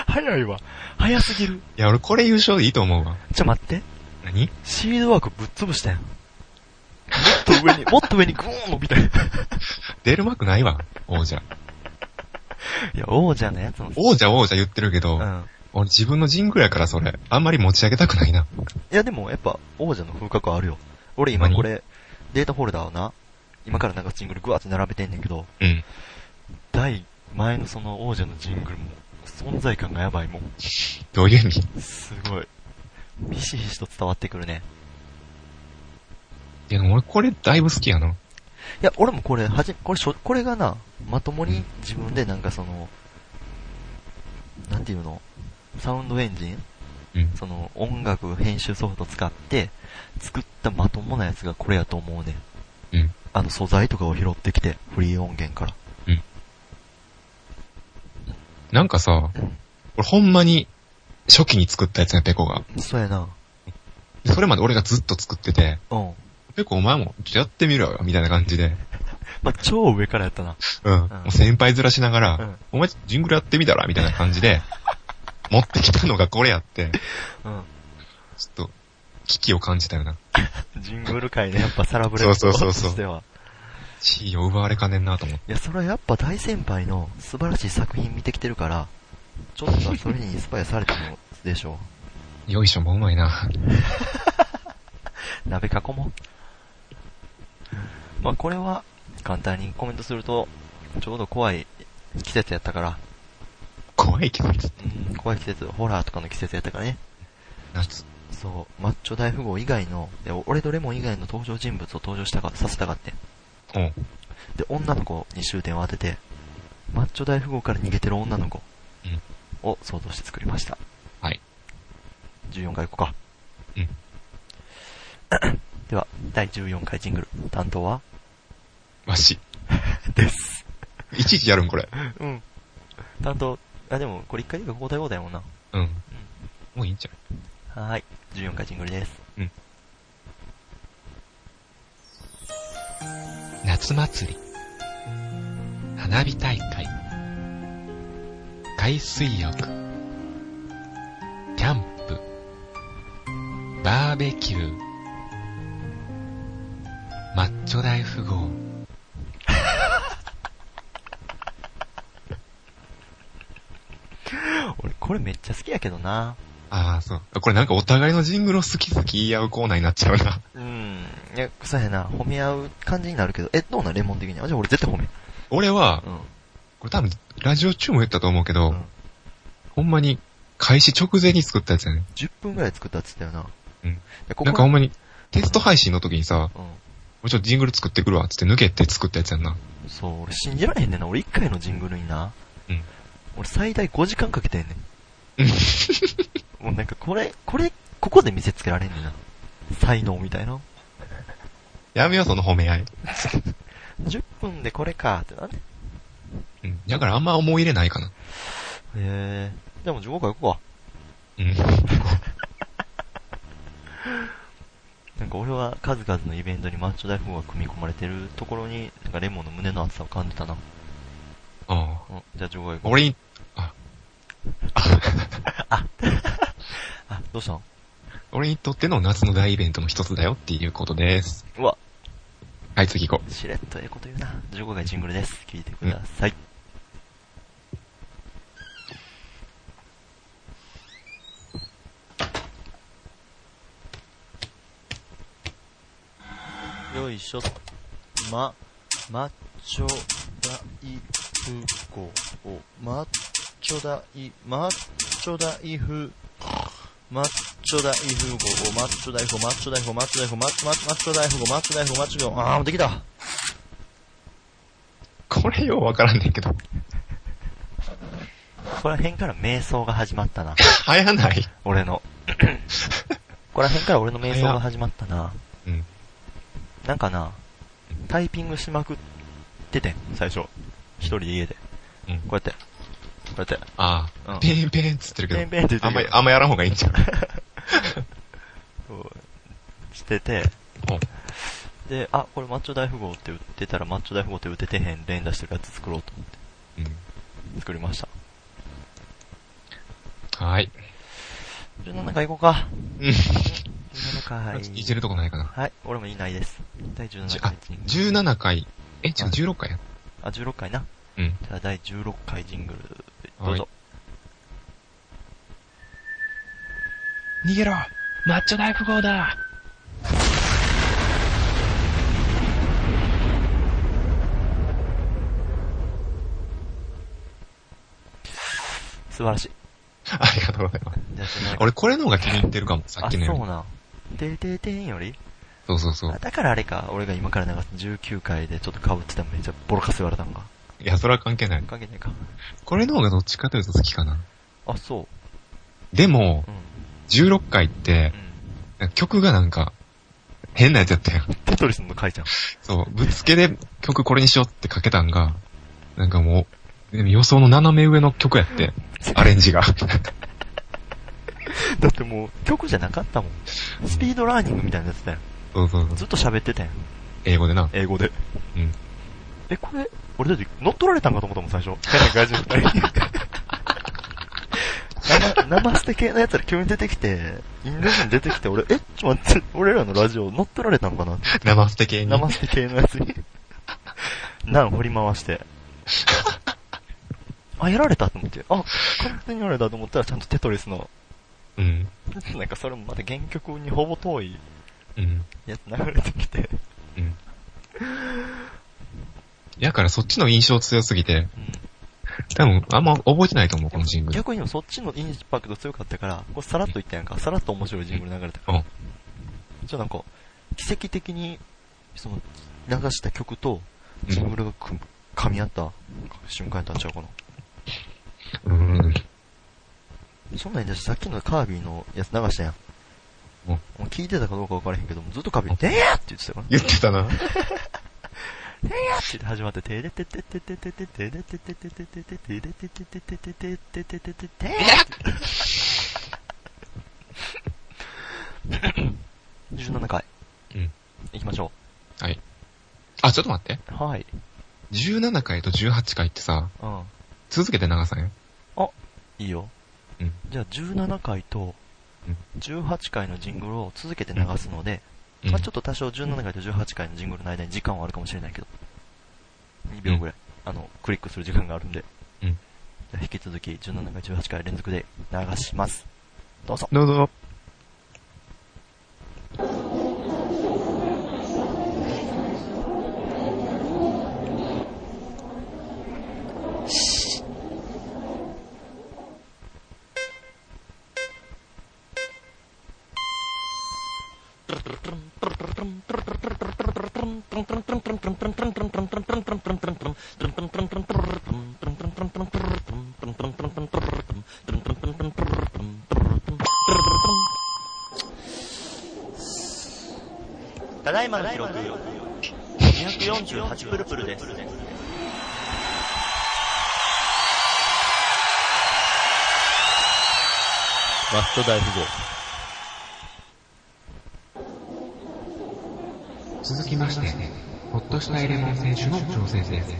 早いわ。早すぎる。や、俺これ優勝でいいと思うわ。ちょ、待って。何？シードワークぶっ潰したやん。もっと上に、もっと上にグーン伸びたい。い出る幕ないわ、王者。や、王者のやつも。王者王者言ってるけど、うん。俺自分のジングルやからそれ、あんまり持ち上げたくないな。いや、でもやっぱ王者の風格あるよ。俺今何？これ、データフォルダをな、今からなんかジングルグワーって並べてんねんけど、うん。第、前のその王者のジングルも、存在感がやばいもん。どういう意味すごい。ひしひしと伝わってくるね。いや、俺これだいぶ好きやな。いや、俺もこれ、はじ、これしょ、これがな、まともに自分でなんかその、なんていうの？サウンドエンジン？うん。その音楽編集ソフト使って作ったまともなやつがこれやと思うね。うん。あの素材とかを拾ってきて、フリー音源から。なんかさ、俺ほんまに初期に作ったやつね、ペコが。そうやな。でそれまで俺がずっと作ってて、うん。ペコお前もちょっとやってみろよ、みたいな感じで。まあ、超上からやったな。うん。もう先輩面しながら、うんお前ジングルやってみたらみたいな感じで、持ってきたのがこれやって、うん。ちょっと、危機を感じたよな。ジングル界ね、やっぱサラブレそうそうそうそうとしては。地位を奪われかねんなと思って。いや、それはやっぱ大先輩の素晴らしい作品見てきてるから、ちょっとはそれにインスパイアされたので。しょうよいしょもうまいな。鍋囲もう。まあ、これは、簡単にコメントすると、ちょうど怖い季節やったから、怖いけど、うん、怖い季節、ホラーとかの季節やったからね。夏。そう、マッチョ大富豪以外の、俺とレモン以外の登場人物を登場したか、させたかって。おうで、女の子に終点を当てて、マッチョ大富豪から逃げてる女の子うんを想像して作りました。はい。14回行こうか。うん。では、第14回ジングル、担当は？わし。です。いちいちやるんこれ。うん。担当、あ、でも、これ1回で交代交代やもんな。うん。もういいんちゃはーい。14回ジングルです。夏祭り。花火大会。海水浴。キャンプ。バーベキュー。マッチョ大富豪。俺、これめっちゃ好きやけどな。ああ、そう。これなんかお互いのジングルを好き好き言い合うコーナーになっちゃうな。うん。いや、そうやな。褒め合う感じになるけど、え、どうなんレモン的には？じゃあ俺絶対褒め。俺は、うん。これ多分、ラジオ中も言ったと思うけど、うんほんまに、開始直前に作ったやつやね。10分ぐらい作ったっつったよな。うんでここなんかほんまに、テスト配信の時にさ、うん。俺ちょっとジングル作ってくるわ、つって抜けて作ったやつやんな。そう、俺信じられへんねんな。俺1回のジングルにな。うん。俺最大5時間かけてんねうんん。もうなんかこれ、これ、ここで見せつけられんねんな。才能みたいな。やめよう、その褒め合い。10分でこれかってなね。うん。だからあんま思い入れないかな。へえ。でも15回行こうか。うん。なんか俺は数々のイベントにマッチョ大富豪が組み込まれてるところに、なんかレモンの胸の厚さを感じたな。ああ。うん。じゃあ15回行こう。俺に、あ、あ、どうしたん？俺にとっての夏の大イベントの一つだよっていうことです。うわ、はい、次行こしれっとええこと言うな。15回ジングルです。聞いてください。よいしょ。ま、マッチョ大富豪、マッチョ大、マッチョ大富、マッチョ大富豪を、マッチョ大富豪、マッチョ大富豪、マッチョ大富豪、マッチョマッマッチョ大富豪、マッチョ大富豪、マッチョ大富豪、あー、もうできた。う。これようわからんねんけど。ここら辺から瞑想が始まったな。早ない？俺の。ここら辺から俺の瞑想が始まったな。うん。なんかな、タイピングしまくっててん、最初。一人で家で。うん。こうやって。こうやって。ああ、うんペンペンっつってるけど。ペンペンって言ってあんまり、あんまやらん方がいいんちゃう？こうしてて、ほうで、あ、これマッチョ大富豪って売ってたらマッチョ大富豪って打ててへん連打してるやつ作ろうと思ってうん。作りました。はい。17回行こうか。うん。17回。いけるとこないかな。はい、俺もいないです。第17じあ回ジングル。17回。え、違う、16回や。あ、16回な。うん。じゃあ第16回ジングル、どうはいぞ。逃げろマッチョ大富豪だ素晴らしい。ありがとうございます。じゃあ17回俺これの方が気に入ってるかも、さっきのあ、そう。なん。てててんより？そうそうそうあ。だからあれか、俺が今から流す19回でちょっと被ってたのめっちゃボロカス言われたのか。いや、それは関係ない。関係ないか。これの方がどっちかというと好きかな。あ、そう。でもう、ん。16回ってう、ん。曲がなんか、変なやつやったよ。テトリスの回じゃん。そう、ぶっつけで曲これにしようってかけたんが、なんかもう、予想の斜め上の曲やって、アレンジが。だってもう曲じゃなかったもん。スピードラーニングみたいなやつだよ。そうそうそう。ずっと喋ってたやん。英語でな。英語で。うん。え、これ、俺だって乗っ取られたんかと思ったもん、最初。変な外人二人。生、生捨て系のやつら急に出てきて、インド人出てきて、俺、え、ちょっと待って、俺らのラジオ乗っ取られたんかな生捨て系に。生捨て系のやつに。ナン振り回して。あ、やられたと思って。あ、完全にやられたと思ったらちゃんとテトリスの、うん。なんかそれもまた原曲にほぼ遠いうん。やつ流れてきて。うん。やからそっちの印象強すぎて、うん多分あんま覚えてないと思う、このジングル。逆にもそっちのインパクト強かったから、これさらっと言ったやんか。さらっと面白いジングル流れたから。うん。じゃあなんか、奇跡的に、その、流した曲と、ジングルがく噛み合った瞬間やったんちゃうかな。うん。そんなんじゃさっきのカービィのやつ流したやん。うんもう聞いてたかどうかわからへんけども、ずっとカービィ、でやーって言ってたから。言ってたな。でやって言って始まって、てれてててててててれててててててててれてててててててててててて17回。うん。行きましょはい。あ、ちょっと待って。う。はい。17回と18回ってさ、うん。続けて流さね。いいよ。うん。じゃあ17回とうん18回のジングルを続けて流すので、うんまあちょっと多少17回と18回のジングルの間に時間はあるかもしれないけど、クリックする時間があるんで、うん引き続き17回、18回連続で流します。どうぞ。どうぞ。マスト大富豪。続きまして、ほっとしたエレモン選手の挑戦です。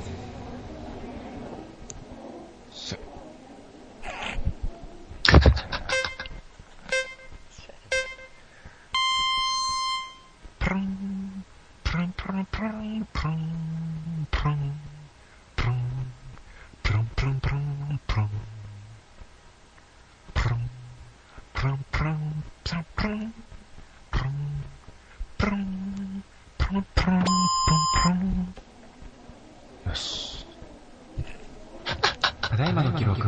プルン、プルンプルンプルン、プルン、プルン、プルン、プルンプルンプルン、プルン、プルン、プルンプルン、プルンプルン、プルン、プルン、プルンプルン、プルンプルン。よし。ただいまの記録、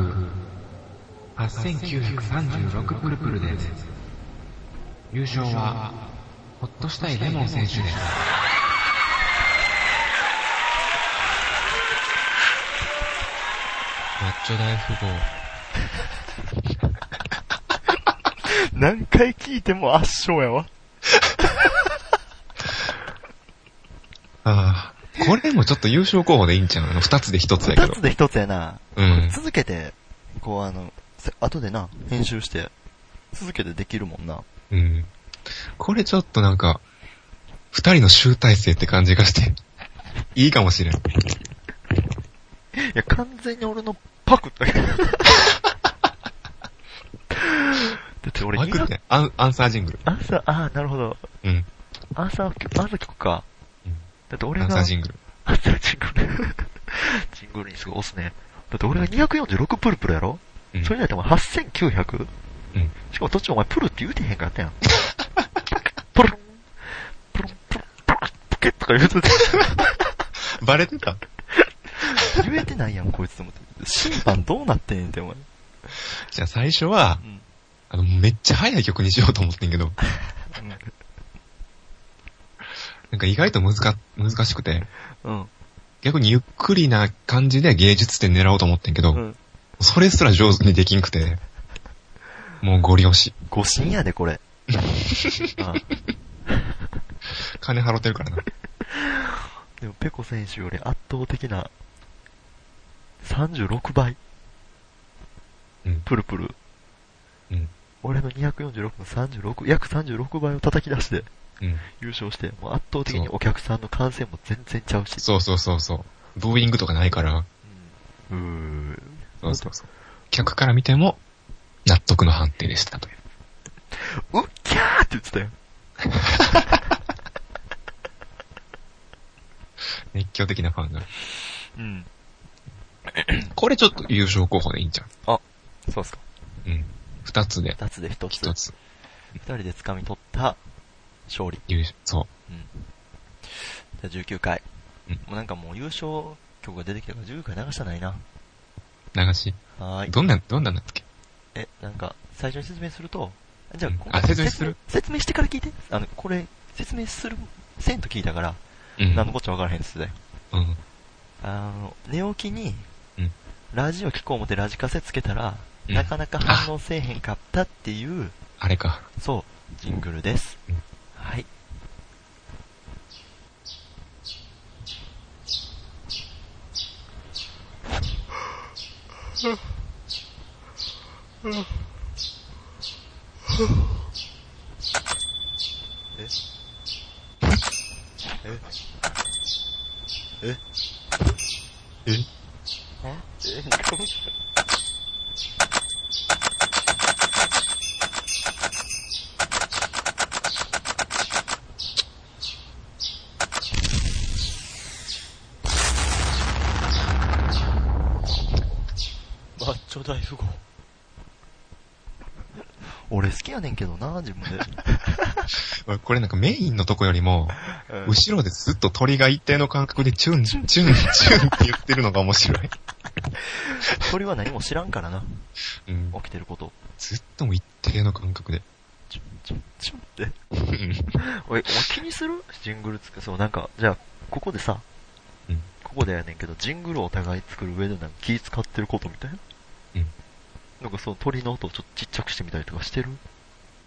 8936プルプルです。優勝は、ほっとしたいレモン選手です。マッチョ大富豪。何回聞いても圧勝やわ。ああ、これもちょっと優勝候補でいいんちゃう？あの、二つで一つやけど二つ。で一つやな。うん。続けて、こうあの、せ後でな、編集して、続けてできるもんな。うん。これちょっとなんか、二人の集大成って感じがして、いいかもしれん。いや、完全に俺のパクったけど。だって俺200、マイクね、アンアンサージングル。朝、ああ、なるほど。うん。朝、朝聞くか。うんだって俺が、アンサージングル。朝ジングル。ジングルにすごい押すね。だって俺が246プルプルやろ、うん。それだってお前 8900? うん。しかも途中お前プルって言うてへんかったやん。プルン、プルン、プルン、プルン、プケッとか言うてて。バレてた？言えてないやん、こいつと思って。審判どうなってんねんって、お前。じゃあ最初は、うん。あの、めっちゃ速い曲にしようと思ってんけど、なんか意外と難か、難しくて、うん。逆にゆっくりな感じで芸術点狙おうと思ってんけど、うん。それすら上手にできんくて、もうゴリ押し。誤審やで、これ。あ 金払ってるからな。でも、ペコ選手より圧倒的な、36倍、うん。プルプル。うん。俺の246の36、約36倍を叩き出してうん。優勝して、もう圧倒的にお客さんの観戦も全然ちゃうし。そうそうそうそう。ブーイングとかないから、うー。そうそうそう。客から見ても、納得の判定でしたという。うっきゃーって言ってたよ。熱狂的なファンが。うん。これちょっと優勝候補でいいんじゃん。そうっすか。うん。二つで、二つで一つ。一つ。二人で掴み取った勝利。優勝。そじゃあ19回。うんもうなんかもう優勝曲が出てきたから19回流したないな。う。流し？はーい。どんな、どんなんだっけ？え、なんか、最初に説明すると、じゃあ、あ説明する？説明してから聞いて？あの、これ、説明する、せんと聞いたから、うん。何のこっちゃわからへんっすね。うん。あの、寝起きに、うんラジオ聞こう思ってラジカセつけたら、うんなかなか反応せえへんかったっていう、あれか。そう、ジングルです。うんはい。ええええあえマッチョ大富豪。俺好きやねんけどな、自分で。これなんかメインのとこよりも、うん後ろでずっと鳥が一定の感覚でチュン、チュン、チュンって言ってるのが面白い。鳥は何も知らんからな、うん。起きてること。ずっとも一定の感覚で。チュン、チュン、チュンって。うんおい、お前気にする？ジングルつく。そう、なんか、じゃあ、ここでさ、うんここでやねんけど、ジングルをお互い作る上でなんか気使ってることみたいな？うん。なんかその鳥の音をちょっとちっちゃくしてみたりとかしてる？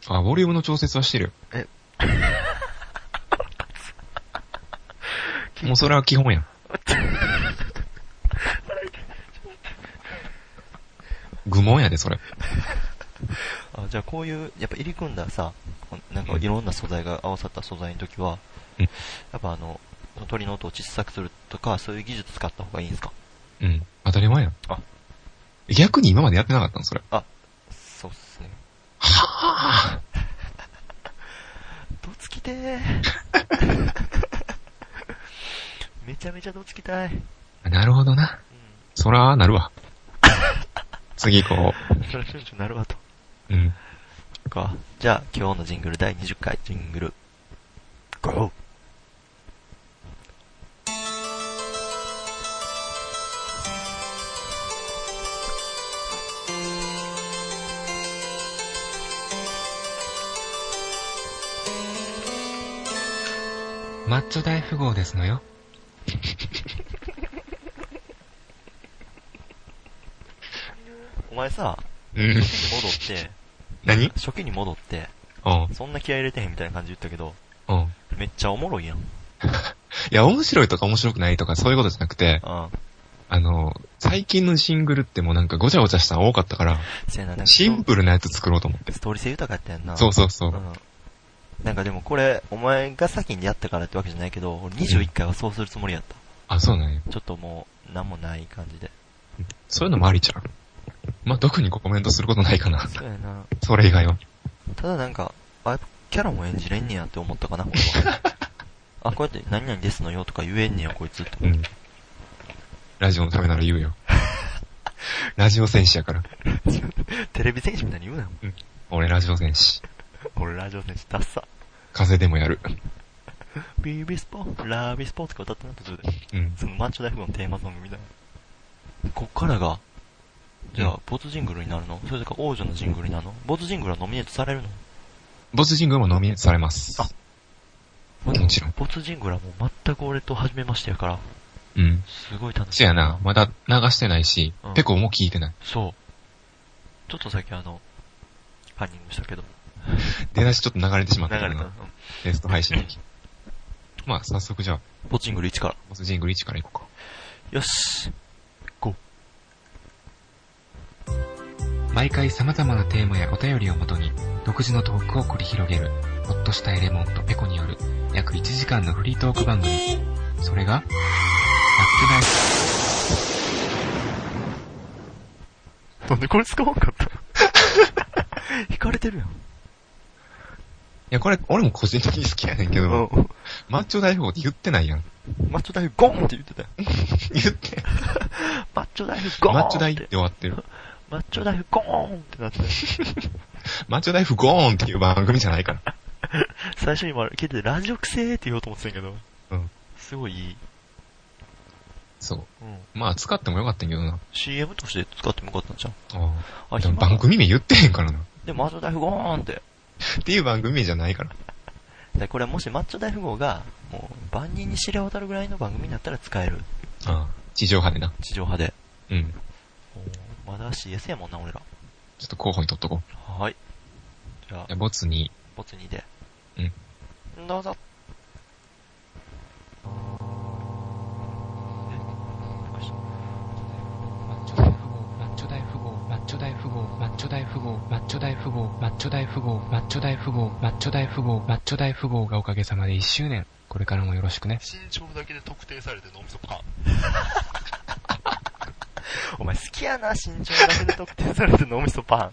あ、ボリュームの調節はしてるよ。もうそれは基本やん。愚問やで、それ。あじゃあこういう、やっぱ入り組んださ、なんかいろんな素材が合わさった素材の時は、うんやっぱあの、鳥の音を小さくするとか、そういう技術使った方がいいんですか？うん。当たり前やん。あ逆に今までやってなかったの、それ。そうっすね。はぁどつきてー。めちゃめちゃどつきたい。うん。なるほどな。そら、なるわ。次行こそれちょちょなるわと。う。うん。か。じゃあ、今日のジングル第20回ジングル。GO! マッチョ大富豪ですのよ。お前さ、うん。初期に戻って、何？初期に戻って、うん。そんな気合い入れてへんみたいな感じ言ったけど、うん。めっちゃおもろいやん。いや、面白いとか面白くないとかそういうことじゃなくて、ああの、最近のシングルってもうなんかごちゃごちゃしたの多かったから、せやな、なんかシンプルなやつ作ろうと思って。ストーリー性豊かやったやんな。そうそうそうう。ん。なんかでもこれ、お前が先にやったからってわけじゃないけど、俺21回はそうするつもりやった。あ、そうなんや。ちょっともう、なんもない感じで。そういうのもありちゃう。まあ、特にコメントすることないかな。そうやな。それ以外は。ただなんか、あ、やっぱキャラも演じれんねやって思ったかな、俺は。あ、こうやって何々ですのよとか言えんねや、こいつって。うん。ラジオのためなら言うよ。ラジオ戦士やから。テレビ選手みたいに言うなよ。俺ラジオ戦士。俺ラジオ選手ダッサ。風でもやる。ビビスポ、ラビスポとか歌ってなった途中で。うん。そのマッチョ大富豪のテーマソングみたいな。こっからが、じゃあ、ボツジングルになるの？それとか王女のジングルになるの？ボツジングルはノミネートされるの？ボスジングルもノミネートされます。あもちろん。ボツジングルはもう全く俺と初めましてやから、うん。すごい楽しそやな、まだ流してないしうん、ペコも聞いてない。そう。ちょっとさっきあの、カンニングしたけど、出だしちょっと流れてしまっ流れた。テスト配信の時。まあ、早速じゃあ、ボツジングル1から。ボスジングル1からいこうか。よし。毎回様々なテーマやお便りをもとに、独自のトークを繰り広げる、ほっとしたエレモンとペコによる、約1時間のフリートーク番組。それが、バックナイト。なんでこれ使わんかった？引かれてるやん。いや、これ、俺も個人的に好きやねんけど、うん。マッチョ大富豪って言ってないやん。マッチョ大富ゴーンって言ってたよ。言って。マッチョ大富ゴーンマッチョ大って終わってる。マッチョ大富ゴーンってなってたよ マッチョ大富ゴーンっていう番組じゃないから。最初に今聞いてて、ラジオくせーって言おうと思ってたんやけど。うん。すごいいい。そう。うん。まあ、使ってもよかったんやけどな。CM として使ってもよかったんじゃん。ああ、あ。でも暇番組名言ってへんからな。で、マッチョ大富ゴーンって。っていう番組名じゃないから。で、これもしマッチョ大富豪が、もう万人に知れ渡るぐらいの番組になったら使える。ああ。地上波でな。地上波で。うん。まだ CS やもんな、俺ら。ちょっと候補に取っとこう。はい。じゃあボツに、ボツ2で。うん。どうぞ。マッッチョ大富豪、マッチョ大富豪、マッチョ大富豪、マッチョ大富豪、マッチョ大富豪、マッチョ大富豪、マッチョ大富豪がおかげさまで1周年。これからもよろしくね。身長だけで特定されて脳みそパン。お前好きやな、身長だけで特定されて脳みそパン。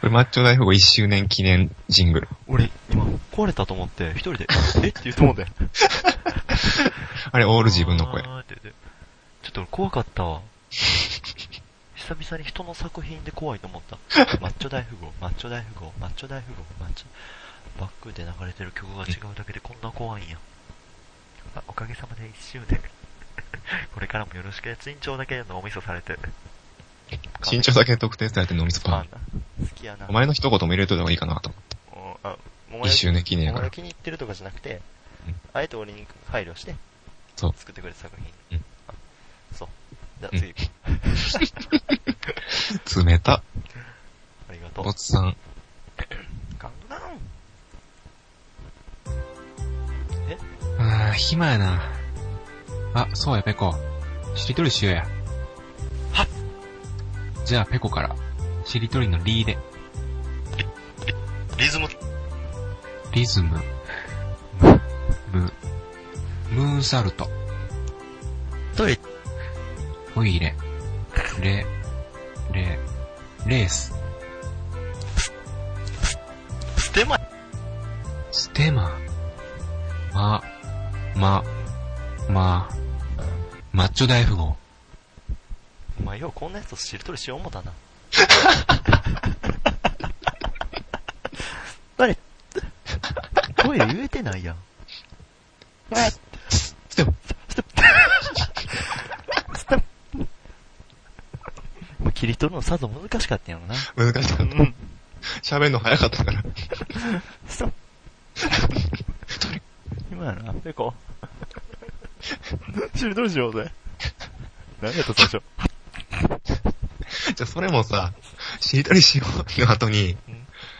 これマッチョ大富豪1周年記念ジングル。俺、今、壊れたと思って、一人で、え？って言うと思って。あれ、オール自分の声。ちょっと俺怖かったわ。久々に人の作品で怖いと思った。マッチョ大富豪、マッチョ大富豪、マッチョ大富豪、マッチョ。バックで流れてる曲が違うだけでこんな怖いんや。あおかげさまで一周年。これからもよろしくね。身長だけで脳みそされて。身長だけ特定されて脳みそパン。好きやな。お前の一言も入れといた方がいいかなと思って。おあ、お1周年記念やからお前が。気に入ってるとかじゃなくて、うんあえて俺に配慮して、そう作ってくれた作品。うん。じゃあ次行こう。冷た。ありがとうボ。ツさん。カウントダウンあー、暇やな。あ、そうや、ペコ。しりとりしようや。はっじゃあ、ペコから。しりとりのリーで。リズム。リズム。ム。ムーンサルト。トイレ。トイレ。レ。レ。レース。ステマ。ステマ。ま、ま、ま、マッチョ大富豪。お前ようこんなやつとしりとりしよう思たな。トイレ。トイレ言えてないやん。ステマ。ステップ。ステップ。もう切り取るのさぞ難しかったんやろな。難しかった。うん。喋るの早かったから。ストップ。今やな、ペコ。しりとりしようぜ。何やった最初。じゃあ、それもさ、しりとりしようの後に、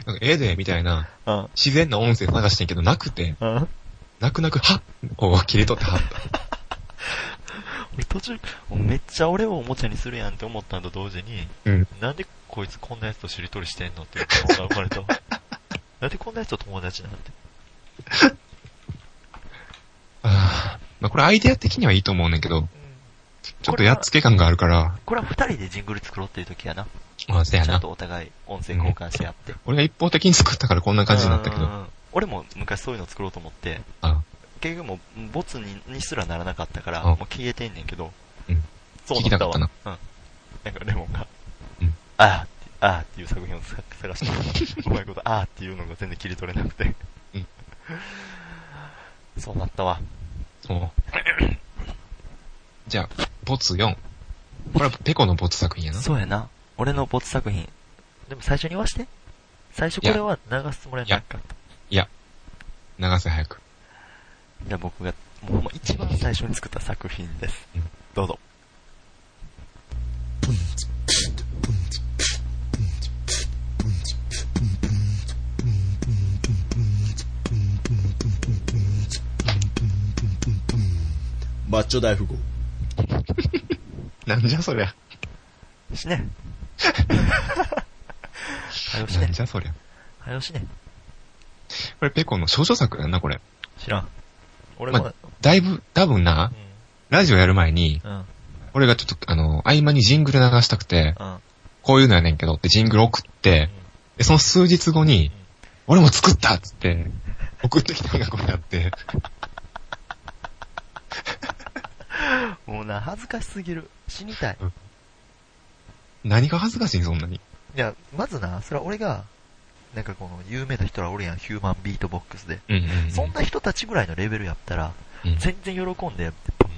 なんか、ええで、みたいな、うん。自然な音声探してんけど、なくて、うん。なくなく、はっこう切り取ってはった。俺途中、めっちゃ俺をおもちゃにするやんって思ったのと同時に、うん。なんでこいつこんなやつとしりとりしてんのっていう顔が生まれたわ。なんでこんなやつと友達なんて。あーまあ、これアイデア的にはいいと思うねんけど、ちょっとやっつけ感があるから、これは二人でジングル作ろうっていう時やな。まあ、せやな。ちゃんとお互い音声交換し合って。俺が一方的に作ったからこんな感じになったけど。うんうんうん俺も昔そういうの作ろうと思って、あ結局もう、ボツににすらならなかったから、うんもう消えてんねんけど、うんそうなったわ。聞きたうん。なんかレモンが、うんあーって、あーっていう作品をさ探して、うまいこと、あーっていうのが全然切り取れなくて。うんそうなったわ。そう。じゃあ、ボツ4。これはペコのボツ作品やな。そうやな。俺のボツ作品。でも最初に言わして。最初これは流すつもりはなかった。いや、流せ早く。じゃあ僕が、もう一番最初に作った作品です。うんどうぞ。マッチョ大富豪。なんじゃそりゃ。しね。はよしねなん。じゃそりゃ。はよしね。これペコの少女作やんな、これ。知らん。俺も、まだいぶ、多分な、ラジオやる前に、うん。うん。俺がちょっと、あの、合間にジングル流したくて、うん。こういうのやねんけどってジングル送って、で、その数日後に、俺も作ったっつって、送ってきたのがこれやって、もうな、恥ずかしすぎる。死にたい。何が恥ずかしいんそんなに？いや、まずな、それは俺が、なんかこの、有名な人らおるやん、ヒューマンビートボックスで。うんうん、うん。そんな人たちぐらいのレベルやったら、うん、全然喜んで、パンっ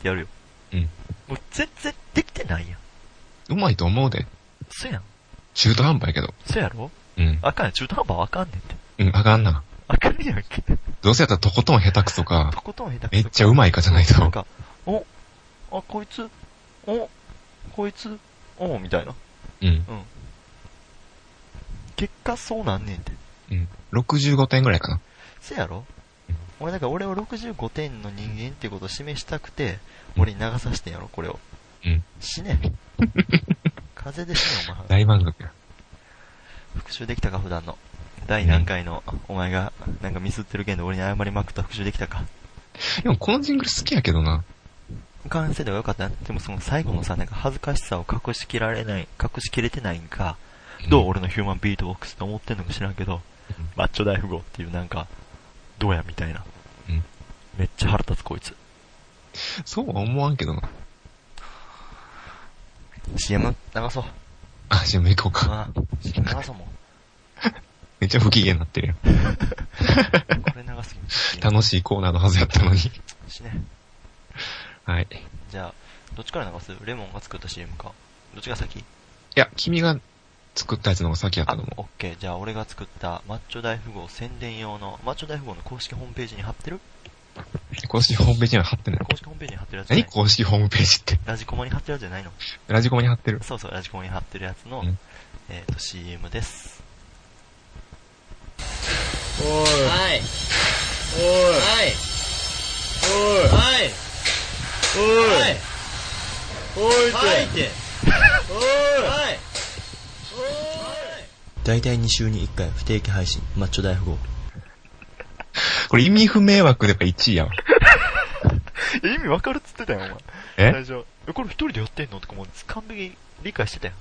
てやるよ。うん。もう全然できてないやん。うまいと思うで。そやん。中途半端やけど。そやろ？うん。あかんやん、中途半端はあかんねんって。うん、あかんな。あかんやんけ。どうせやったらとことん下手くそかと、ことん下手くそかめっちゃうまいかじゃないと。なんか、お、あ、こいつ、お、こいつ、お、みたいな。うん。うん。結果そうなんねんて。うん。65点ぐらいかな。せやろ？うん俺なんか俺を65点の人間っていうことを示したくて、俺に流さしてんやろ、これを。うん。死ね。風邪で死ね、お前。大満足や。復習できたか、普段の。第何回の、お前が、なんかミスってる件で俺に謝りまくった復習できたか。でもこのジングル好きやけどな。完成度が良かったな。でもその最後のさ、なんか恥ずかしさを隠しきられない、隠しきれてないんか、どう俺のヒューマンビートボックスって思ってんのか知らんけど、うんマッチョ大富豪っていうなんか、どうやみたいな。うんめっちゃ腹立つこいつ。そうは思わんけどな。CM 流そう。あ、じゃあ行こうか。CM 流そうも めっちゃ不機嫌になってるやん。う。これ流すぎ楽しいコーナーのはずやったのに。しね。はい。じゃあ、どっちから流す？レモンが作った CM か。どっちが先？いや、君が作ったやつの方が先やったあと思、オッケー。じゃあ俺が作ったマッチョ大富豪宣伝用の、マッチョ大富豪の公式ホームページに貼ってる？う。公式ホームページには貼ってない。公式ホームページに貼ってるやつ何い公式ホームページって？ラジコマに貼ってるやつじゃないの？ラジコマに貼ってる。そうそう、ラジコマに貼ってるやつの、うんえっ、と、CM です。おい、はい。おい、はい。おい、はい。おいはいって。はい。大体2週に1回不定期配信、マッチョ大富豪。これ意味不明枠でやっぱ1位やわ。え 意味わかるっつってたよ、お前。え？最初。え、これ一人でやってんのとかもう完璧理解してたよ。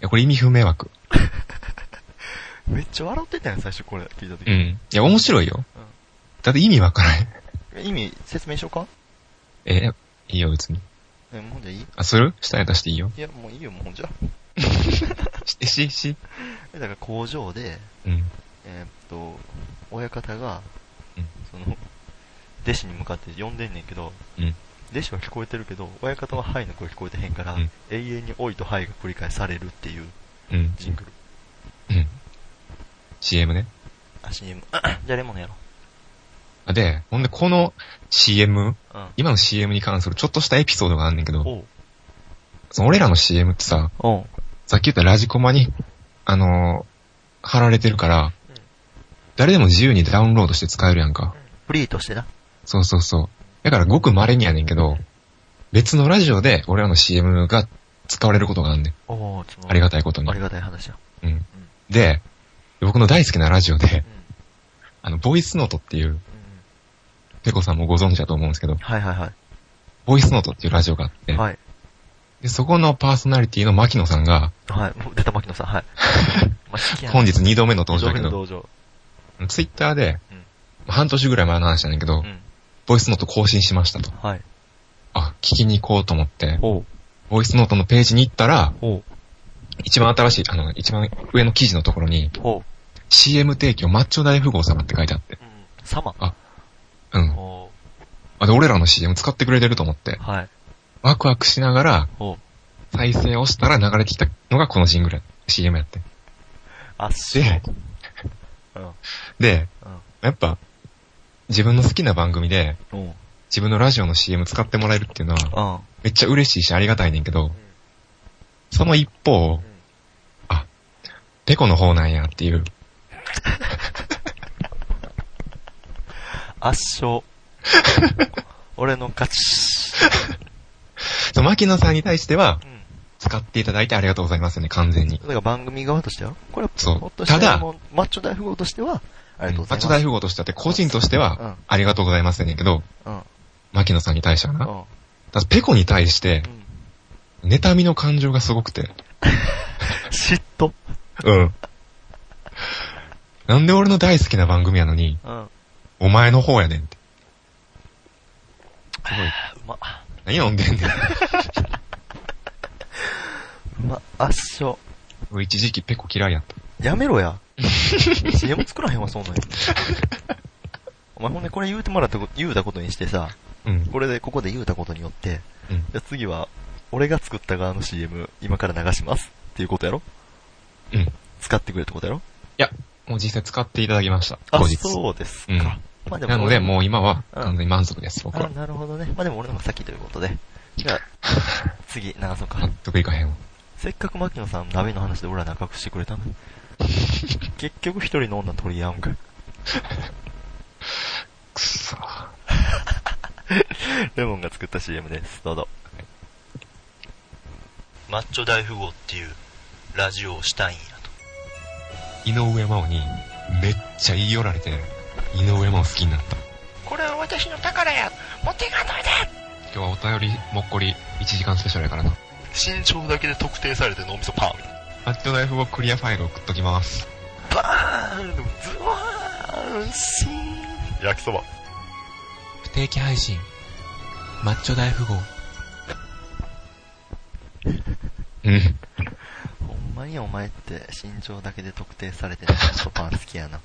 いや、これ意味不明枠。めっちゃ笑ってたよ、最初これ聞いた時。うん。いや、面白いよ。だって意味わからない。意味説明しようか？え、いいよ、別に。え、もうじゃいい？あ、する？下ネタしていいよ。いや、もういいよ、もうじゃ。し、し、し。えだから工場で、うん。えーっと、親方が、うんその、弟子に向かって呼んでんねんけど、うん弟子は聞こえてるけど、親方はハイの声聞こえてへんから、うん永遠においとハイが繰り返されるっていううん。ジングル。うん。CM ね。あ、CM。じゃあレモンやろあで、ほんで、この CM、う。うん。今の CM に関するちょっとしたエピソードがあんねんけど、おう。その俺らの CM ってさ、おう。さっき言ったラジコマに、あのー貼られてるから、誰でも自由にダウンロードして使えるやんか。フリーとしてな。そうそうそう。だからごく稀にやねんけど、別のラジオで俺らの CM が使われることがあんねん。おありがたいことにあり。がたい話や。うん。で、僕の大好きなラジオでうん、。あの、ボイスノートっていう、うん。ペコさんもご存知だと思うんですけど、はいはいはボイスノートっていうラジオがあって、い。はい。でそこのパーソナリティの牧野さんが、はい。出た牧野さん、はい。本日2度目の登場だけど、登場。ツイッターでうん、まあ半年ぐらい前の話なんだけど、うん。ボイスノート更新しましたと。はい。あ、聞きに行こうと思って。ボイスノートのページに行ったら。一番新しい、あの、一番上の記事のところに。CM 提供マッチョ大富豪様って書いてあって。うん。様。うん。あ、で、俺らの CM 使ってくれてると思って、はい。ワクワクしながら。再生をしたら流れてきたのがこのジングル、CM やって。あっしで、うん。で、うん。やっぱ、自分の好きな番組で。自分のラジオの CM 使ってもらえるっていうのは、うん。めっちゃ嬉しいしありがたいねんけど、その一方、あ、ペコの方なんやっていう、圧勝。俺の勝ち。そう、牧野さんに対しては、うん。使っていただいてありがとうございますね、完全に。だから番組側としてはこれは、そうたただマッチョ大富豪としては、ありがとうございます。マッチョ大富豪としてはって、個人としてうんは、ありがとうございますねんけど。牧野さんに対してはな。うん。ただペコに対して、妬みの感情がすごくて。嫉妬。うん。なんで俺の大好きな番組やのに、うん。お前の方やねんって。すごい。う ま。何飲んでんねん。う ま。圧勝。俺一時期ペコ嫌いやった。やめろや。CM 作らへんわ、そんなん。お前ほんでこれ言うてもらったこと、言うたことにしてさ、うん。これで、ここで言うたことによって、うん。じゃあ次は、俺が作った側の CM、今から流しますっていうことやろうん。使ってくれってことやろいや、もう実際使っていただきました。あ後、日。そうですか。うんまあでもなので、もう今は、うん完全に満足です、僕あ、は。なるほどね。まあでも俺の方が先ということで。じゃあ、次、流そうか納。得いかへんわ。せっかく牧野さん鍋の話で俺ら仲良くしてくれたのに。結局一人の女取り合うんかい。くっそ レモンが作った CM です。どうぞ。マッチョ大富豪っていうラジオをしたいんやと。井上真央に、めっちゃ言い寄られて、井上真央好きになった。これは私の宝や持っていかないで今日はお便りもっこり1時間スペシャルやからな。身長だけで特定されて脳みそパンマッチョ大富豪クリアファイル送っときます。バーンズワーンシーン焼きそば。不定期配信。マッチョ大富豪。うん。ほんまにお前って身長だけで特定されて脳みそパン好きやな。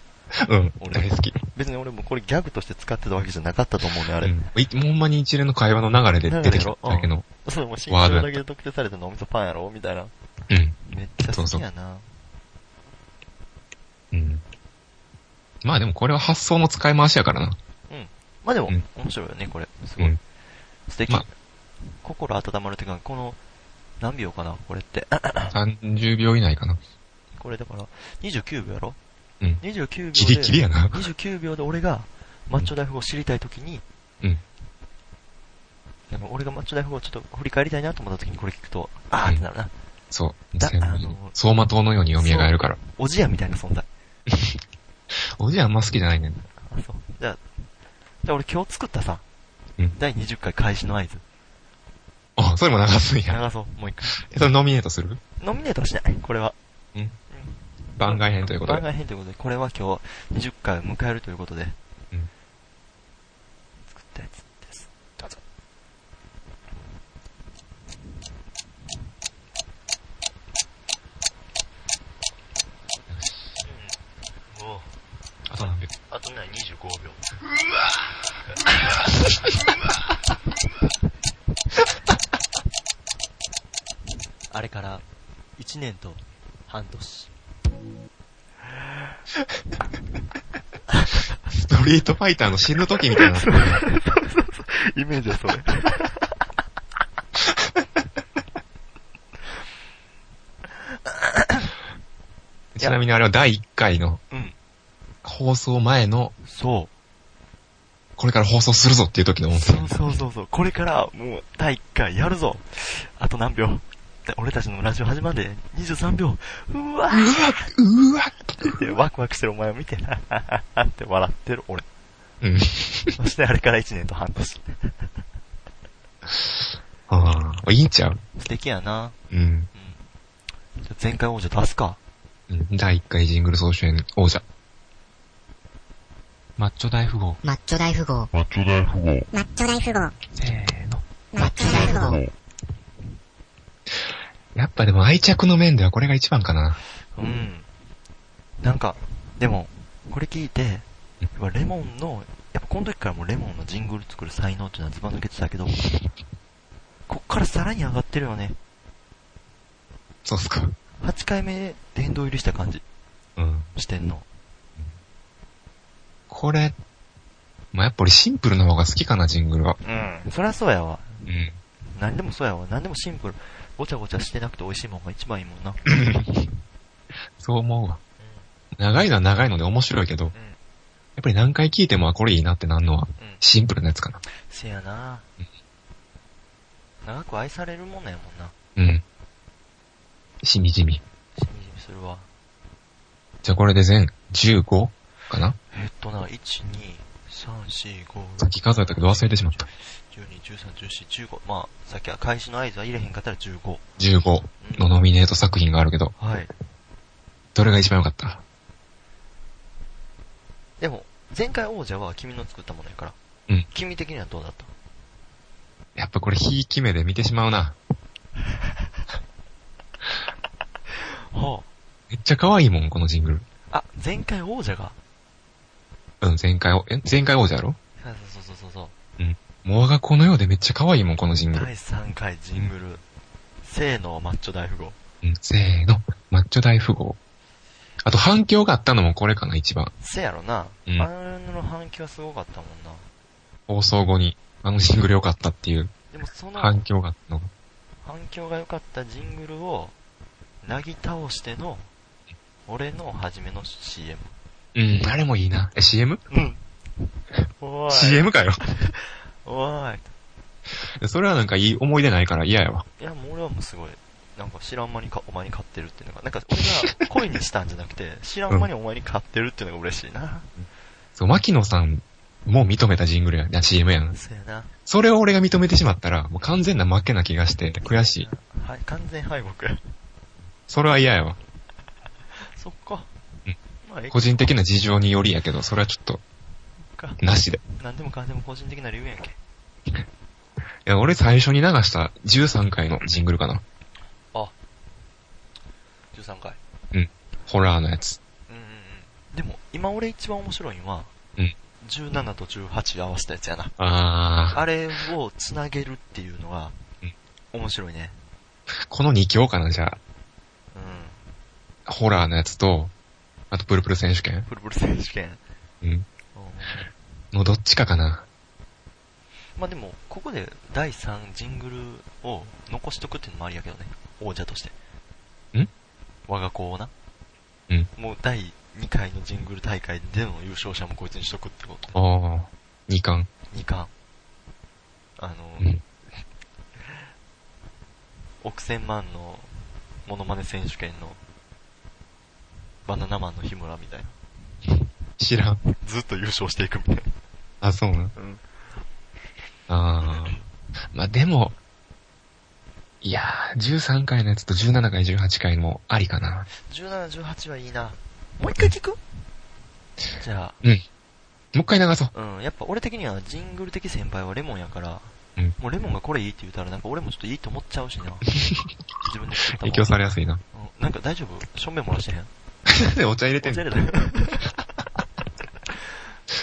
うん。俺大好き。別に俺もこれギャグとして使ってたわけじゃなかったと思うね、あれ。うん。いほんまに一連の会話の流れで出てきただけの。そう、もう身長だけで特定されて脳みそパンやろ？みたいな。うん。めっちゃ好きやな。うん。まあでもこれは発想の使い回しやからな。まあでも、うん面白いよね、これ。すごい。うん。素敵。まあ心温まるっていうか、この、何秒かな、これって。30秒以内かな。これだから、29秒やろ？うん。?29 秒で。ギリギリやな。29秒で俺が、マッチョ大富豪を知りたいときに、うん。でも俺がマッチョ大富豪をちょっと振り返りたいなと思った時にこれ聞くと、あーってなるな。そう。だあの走馬灯のように蘇るから。おじやみたいな存在。おじあんま好きじゃないねん。あ、そう。じゃあ、じゃあ俺今日作ったさ、うん第20回開始の合図。あ、それも流すんや。流そう、もう一回。え、それノミネートする？ノミネートはしない、これは。番外編ということ番で。外編ということで、これは今日20回を迎えるということで、うん作ったやつです。どうぞ。うん。おうあと何秒？あとね、25秒。あれから、1年と半年。リートファイターの死ぬ時みたいな。イメージはそれ。ちなみにあれは第1回のうん。放送前の、そう。これから放送するぞっていう時の音声。そうそうそうそう。これから、もう、第1回やるぞ。あと何秒で俺たちのラジオ始まるで、23秒。うわうわってワクワクしてるお前を見て、ははははって笑ってる俺。うん。そしてあれから1年と半年。ああ、いいんちゃう？素敵やな。うん。じゃあ前回王者出すか。うん第1回ジングル総選王者。マッチョ大富豪。マッチョ大富豪。マッチョ大富豪。マッチョ大富豪。せーの。マッチョ大富豪。やっぱでも愛着の面ではこれが一番かな。うん。なんか、でも、これ聞いて、やっぱレモンの、やっぱこの時からもうレモンのジングル作る才能っていうのはズバ抜けてたけど、こっからさらに上がってるよね。そうっすか。8回目殿堂入りした感じうん。してんの。これ、まあ、やっぱりシンプルな方が好きかな、ジングルは。うん。そりゃそうやわ。うん。何でもそうやわ。何でもシンプル。ごちゃごちゃしてなくて美味しいもんが一番いいもんな。そう思うわ。長いのは長いので面白いけど、やうん。っぱり何回聞いてもあこれいいなってなんのは、うん。シンプルなやつかな。せやな長く愛されるもんやもんな。うん。しみじみ。しみじみするわ。じゃあこれで全15かな？えっとな、1、2、3、4、5、さっき数えたけど忘れてしまった。12、13、14、15。まあ、さっきは開始の合図は入れへんかったら15。15のノミネート作品があるけど、はい。どれが一番良かった？でも、前回王者は君の作ったものやから。うん。君的にはどうだった？やっぱこれ、ひいき目で見てしまうな。はめっちゃ可愛いもん、このジングル。あ。あ、前回王者が？うん、前回お、え、前回王者やろ？そうそうそうそうそう。もう我が子のようでめっちゃ可愛いもん、このジングル。第3回ジングル。せーのマッチョ大富豪。うん、せーの。マッチョ大富豪。あと反響があったのもこれかな、一番。せやろな。うんあの反響はすごかったもんな。放送後に、あのジングル良かったっていうでもその反響があったのが。反響が良かったジングルを、なぎ倒しての、俺の初めの CM。うん、あれもいいな。え、CM? うん。おーい。CM かよ。おーい。それはなんかいい思い出ないから嫌やわ。いや、もう俺はもうすごい、なんか知らん間にかお前に買ってるっていうのが、なんか俺が 恋にしたんじゃなくて、知らん間にお前に買ってるっていうのが嬉しいな。そう、牧野さんも認めたジングルやや、CM やん。そうやな。それを俺が認めてしまったら、もう完全な負けな気がして、悔しい。はい、完全敗北や。それは嫌やわ。そっか。うんまあ、ええ個人的な事情によりやけど、それはちょっと、か。なしで。なんでもかんでも個人的な理由やんけ。いや、俺最初に流した13回のジングルかな。あ。13回。ホラーのやつ。うんうんうん。でも、今俺一番面白いのは、うん17と18合わせたやつやな。あー、あれを繋げるっていうのがうん、面白いね。この2強かな、じゃあ。うん。ホラーのやつと、あとプルプル選手権プルプル選手権。うん。うんのどっちかかな。まあでも、ここで第3ジングルを残しとくっていうのもありやけどね。王者として。ん？我が子をな。うん。もう第2回のジングル大会での優勝者もこいつにしとくってことで。あー、2冠。2冠。あの、うん億千万のモノマネ選手権のバナナマンの日村みたいな。知らん。ずっと優勝していくみたいな。あ、そうな。うん。あー。まあ、でも、いやー、13回のやつと17回、18回もありかな。17、18はいいな。もう一回聞く？じゃもう一回流そう。あ、うん、やっぱ俺的にはジングル的先輩はレモンやから、うんもうレモンがこれいいって言ったらなんか俺もちょっといいと思っちゃうしな。自分で作った影響されやすいな。うんなんか大丈夫？正面漏らしてへん？お茶入れてんの？お茶入れた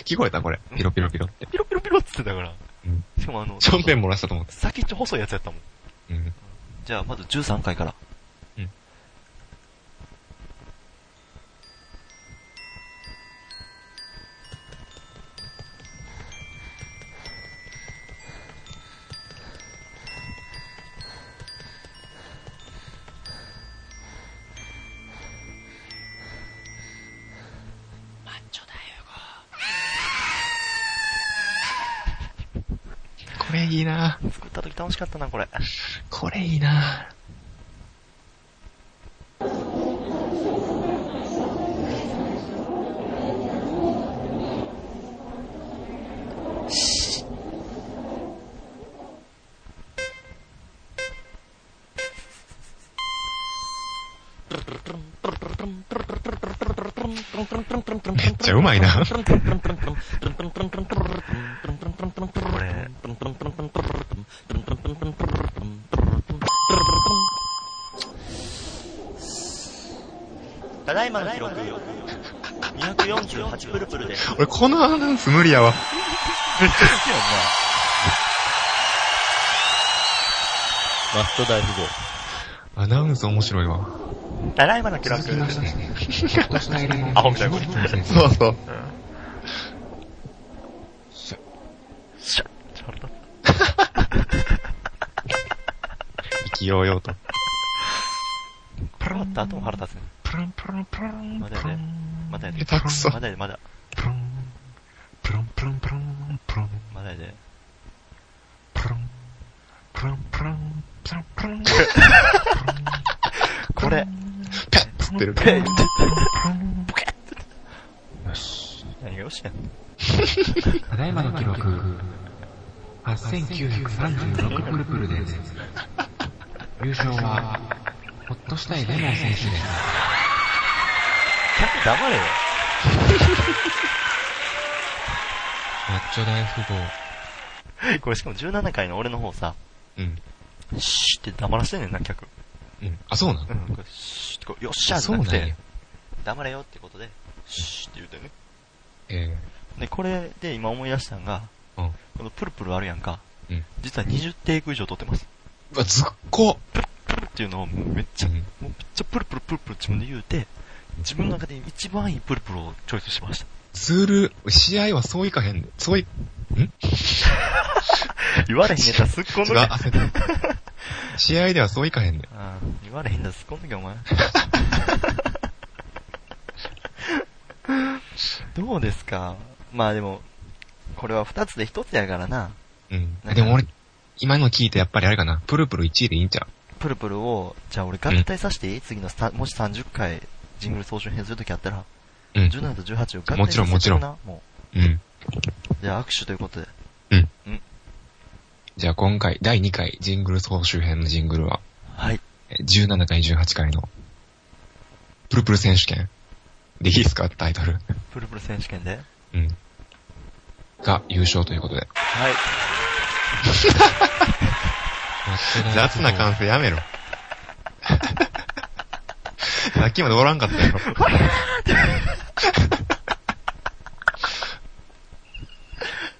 聞こえたこれ。ピロピロピロって。ピロピロピロって言ってたから。うんしかもあの、ちょんべん漏らしたと思って。先っちょ細いやつやったもん。うん。じゃあまず13回から。楽しかったな、これ。これいいなめっちゃうまいな。これ、ただいまの記録、248プルプルで。俺このアナウンス無理やわ。めっちゃ好きやんマスト大富豪。アナウンス面白いわ。な。ただいまの記録。続きまして、アホみたいなこと言ってるそうそう。しゃ、ちょ、腹立意気揚々と。つ。プルンって後も腹立つね。プルンプルンプルン。まだやでまだやで。下手くそまだやで、まだ。プルン、プルンプルンプルン、プルン、まだやで。プルン、プルンプルン、プルンプルン。これ、ペッつってる。ペップルンポケッよし。何がよしやん。ただいまの記録、8936プルプルです。優勝は、ほっとしたいレモン選手です。客黙れよ。マッチョ大富豪。これしかも17回の俺の方さ、うん。シーって黙らしてんねんな、客。うん。あ、そうなん？うん、シーってこう、よっしゃじゃなくてそうなんや、。黙れよってことで、シーって言うてね。えで、これで今思い出したんが、えうん。このプルプルあるやんか。うん実は20テイク以上撮ってます。うわ、ずっこプルっていうのをめっちゃ、うんもうめっちゃプルプルプルプル自分で言うて、自分の中で一番いいプルプルをチョイスしました。ずる、試合はそういかへんねん。そうい、言われへんねんらすっこんどけ。焦った。試合ではそういかへんねん。あー言われへんだ、すっこんどけ、お前。どうですか？まあでも、これは二つで一つやからな。うんでも俺、今の聞いてやっぱりあれかな。プルプル1位でいいんちゃプルプルを、じゃあ俺合体させていい、次のスタもし30回ジングル総集編するときあったら、ううん。17と18を合体させてもちろんもちろんなもうん。う。じゃあ握手ということで。じゃあ今回、第2回ジングル総集編のジングルは、はい。え17回18回の、プルプル選手権。でいいですか？タイトル。プルプル選手権で？うん。が優勝ということで。はい。雑な感性やめろ。さっきまでおらんかったやろ。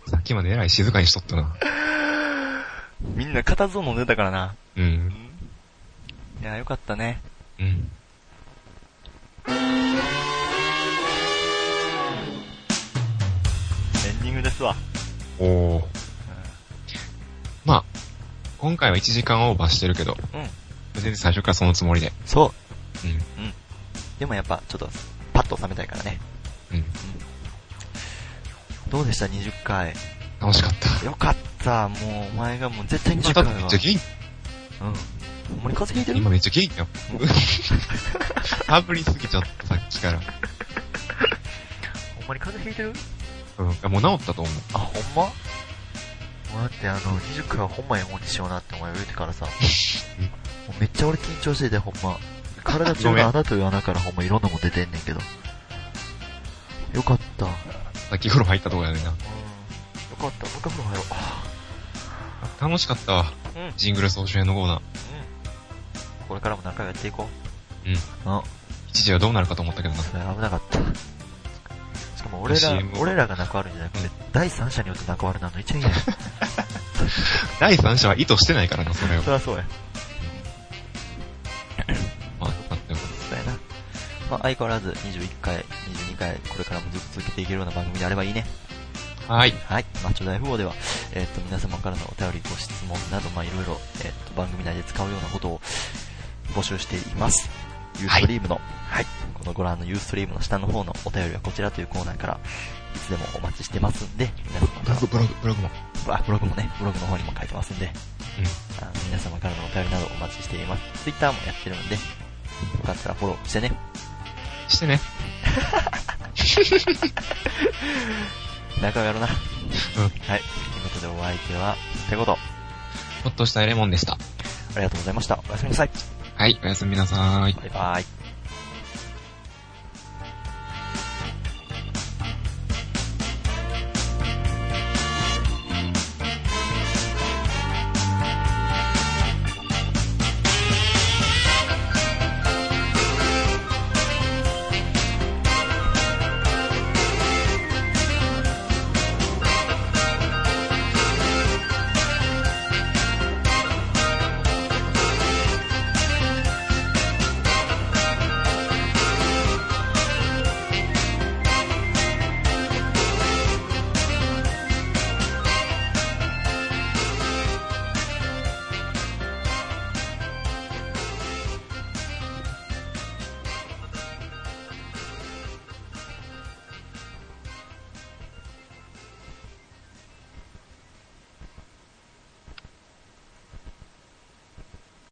さっきまでえらい静かにしとったな。みんな固唾を飲んでたからな。う。うんん。いや、よかったね。うん。ですわ。おー。まあ、今回は1時間オーバーしてるけど、うん。全然最初からそのつもりで。そう。うん。でもやっぱ、ちょっと、パッと収めたいからね。うん。どうでした ?20 回。楽しかった。よかった。もう、お前がもう絶対20また回は。めっちゃ元気、うん。ほんまに風邪ひいてる？今めっちゃ元気よ。かぶりすぎちゃった、さっきから。ほんまに風邪ひいてる？うん。もう治ったと思う。あ、ほんま？もうだってあの、20回はほんまええもんにしようなってお前言うてからさ、もうめっちゃ俺緊張しててほんま。体中の穴という穴からほんまいろんなもん出てんねんけど。よかった。うん。よさっき風呂入ったとこやねんな。かった。もう一回風呂入ろう。楽しかったわ。うん。ジングル総集編のコーナー。これからも仲良くやっていこう。うん。うん。一時はどうなるかと思ったけどな。危なかった。俺ら俺らが仲悪いんじゃなくて、第三者によって仲悪なの一番嫌や。第三者は意図してないからな、それをそ。りゃそうや。まあ、っな。まあ、相変わらず21回、22回、これからもずっと続けていけるような番組であればいいね。はい。はい。マッチョ大富豪では、えーっと、皆様からのお便り、ご質問など、まあ、いろいろ、えーっと、番組内で使うようなことを募集しています。ユーストリームの、はい、このご覧のユーストリームの下の方のお便りはこちらというコーナーから、いつでもお待ちしてますんで、皆様ブログ、ブログ、ブログも。あ、ブログもね、ブログの方にも書いてますんで、うん。皆様からのお便りなどお待ちしています。ツイッターもやってるんで、よかったらフォローしてね。してね。仲良やろな。うん。はい。ということでお相手は、ってこと。ほっとしたレモンでした。ありがとうございました。おやすみなさい。はい、おやすみなさい。バイバイ。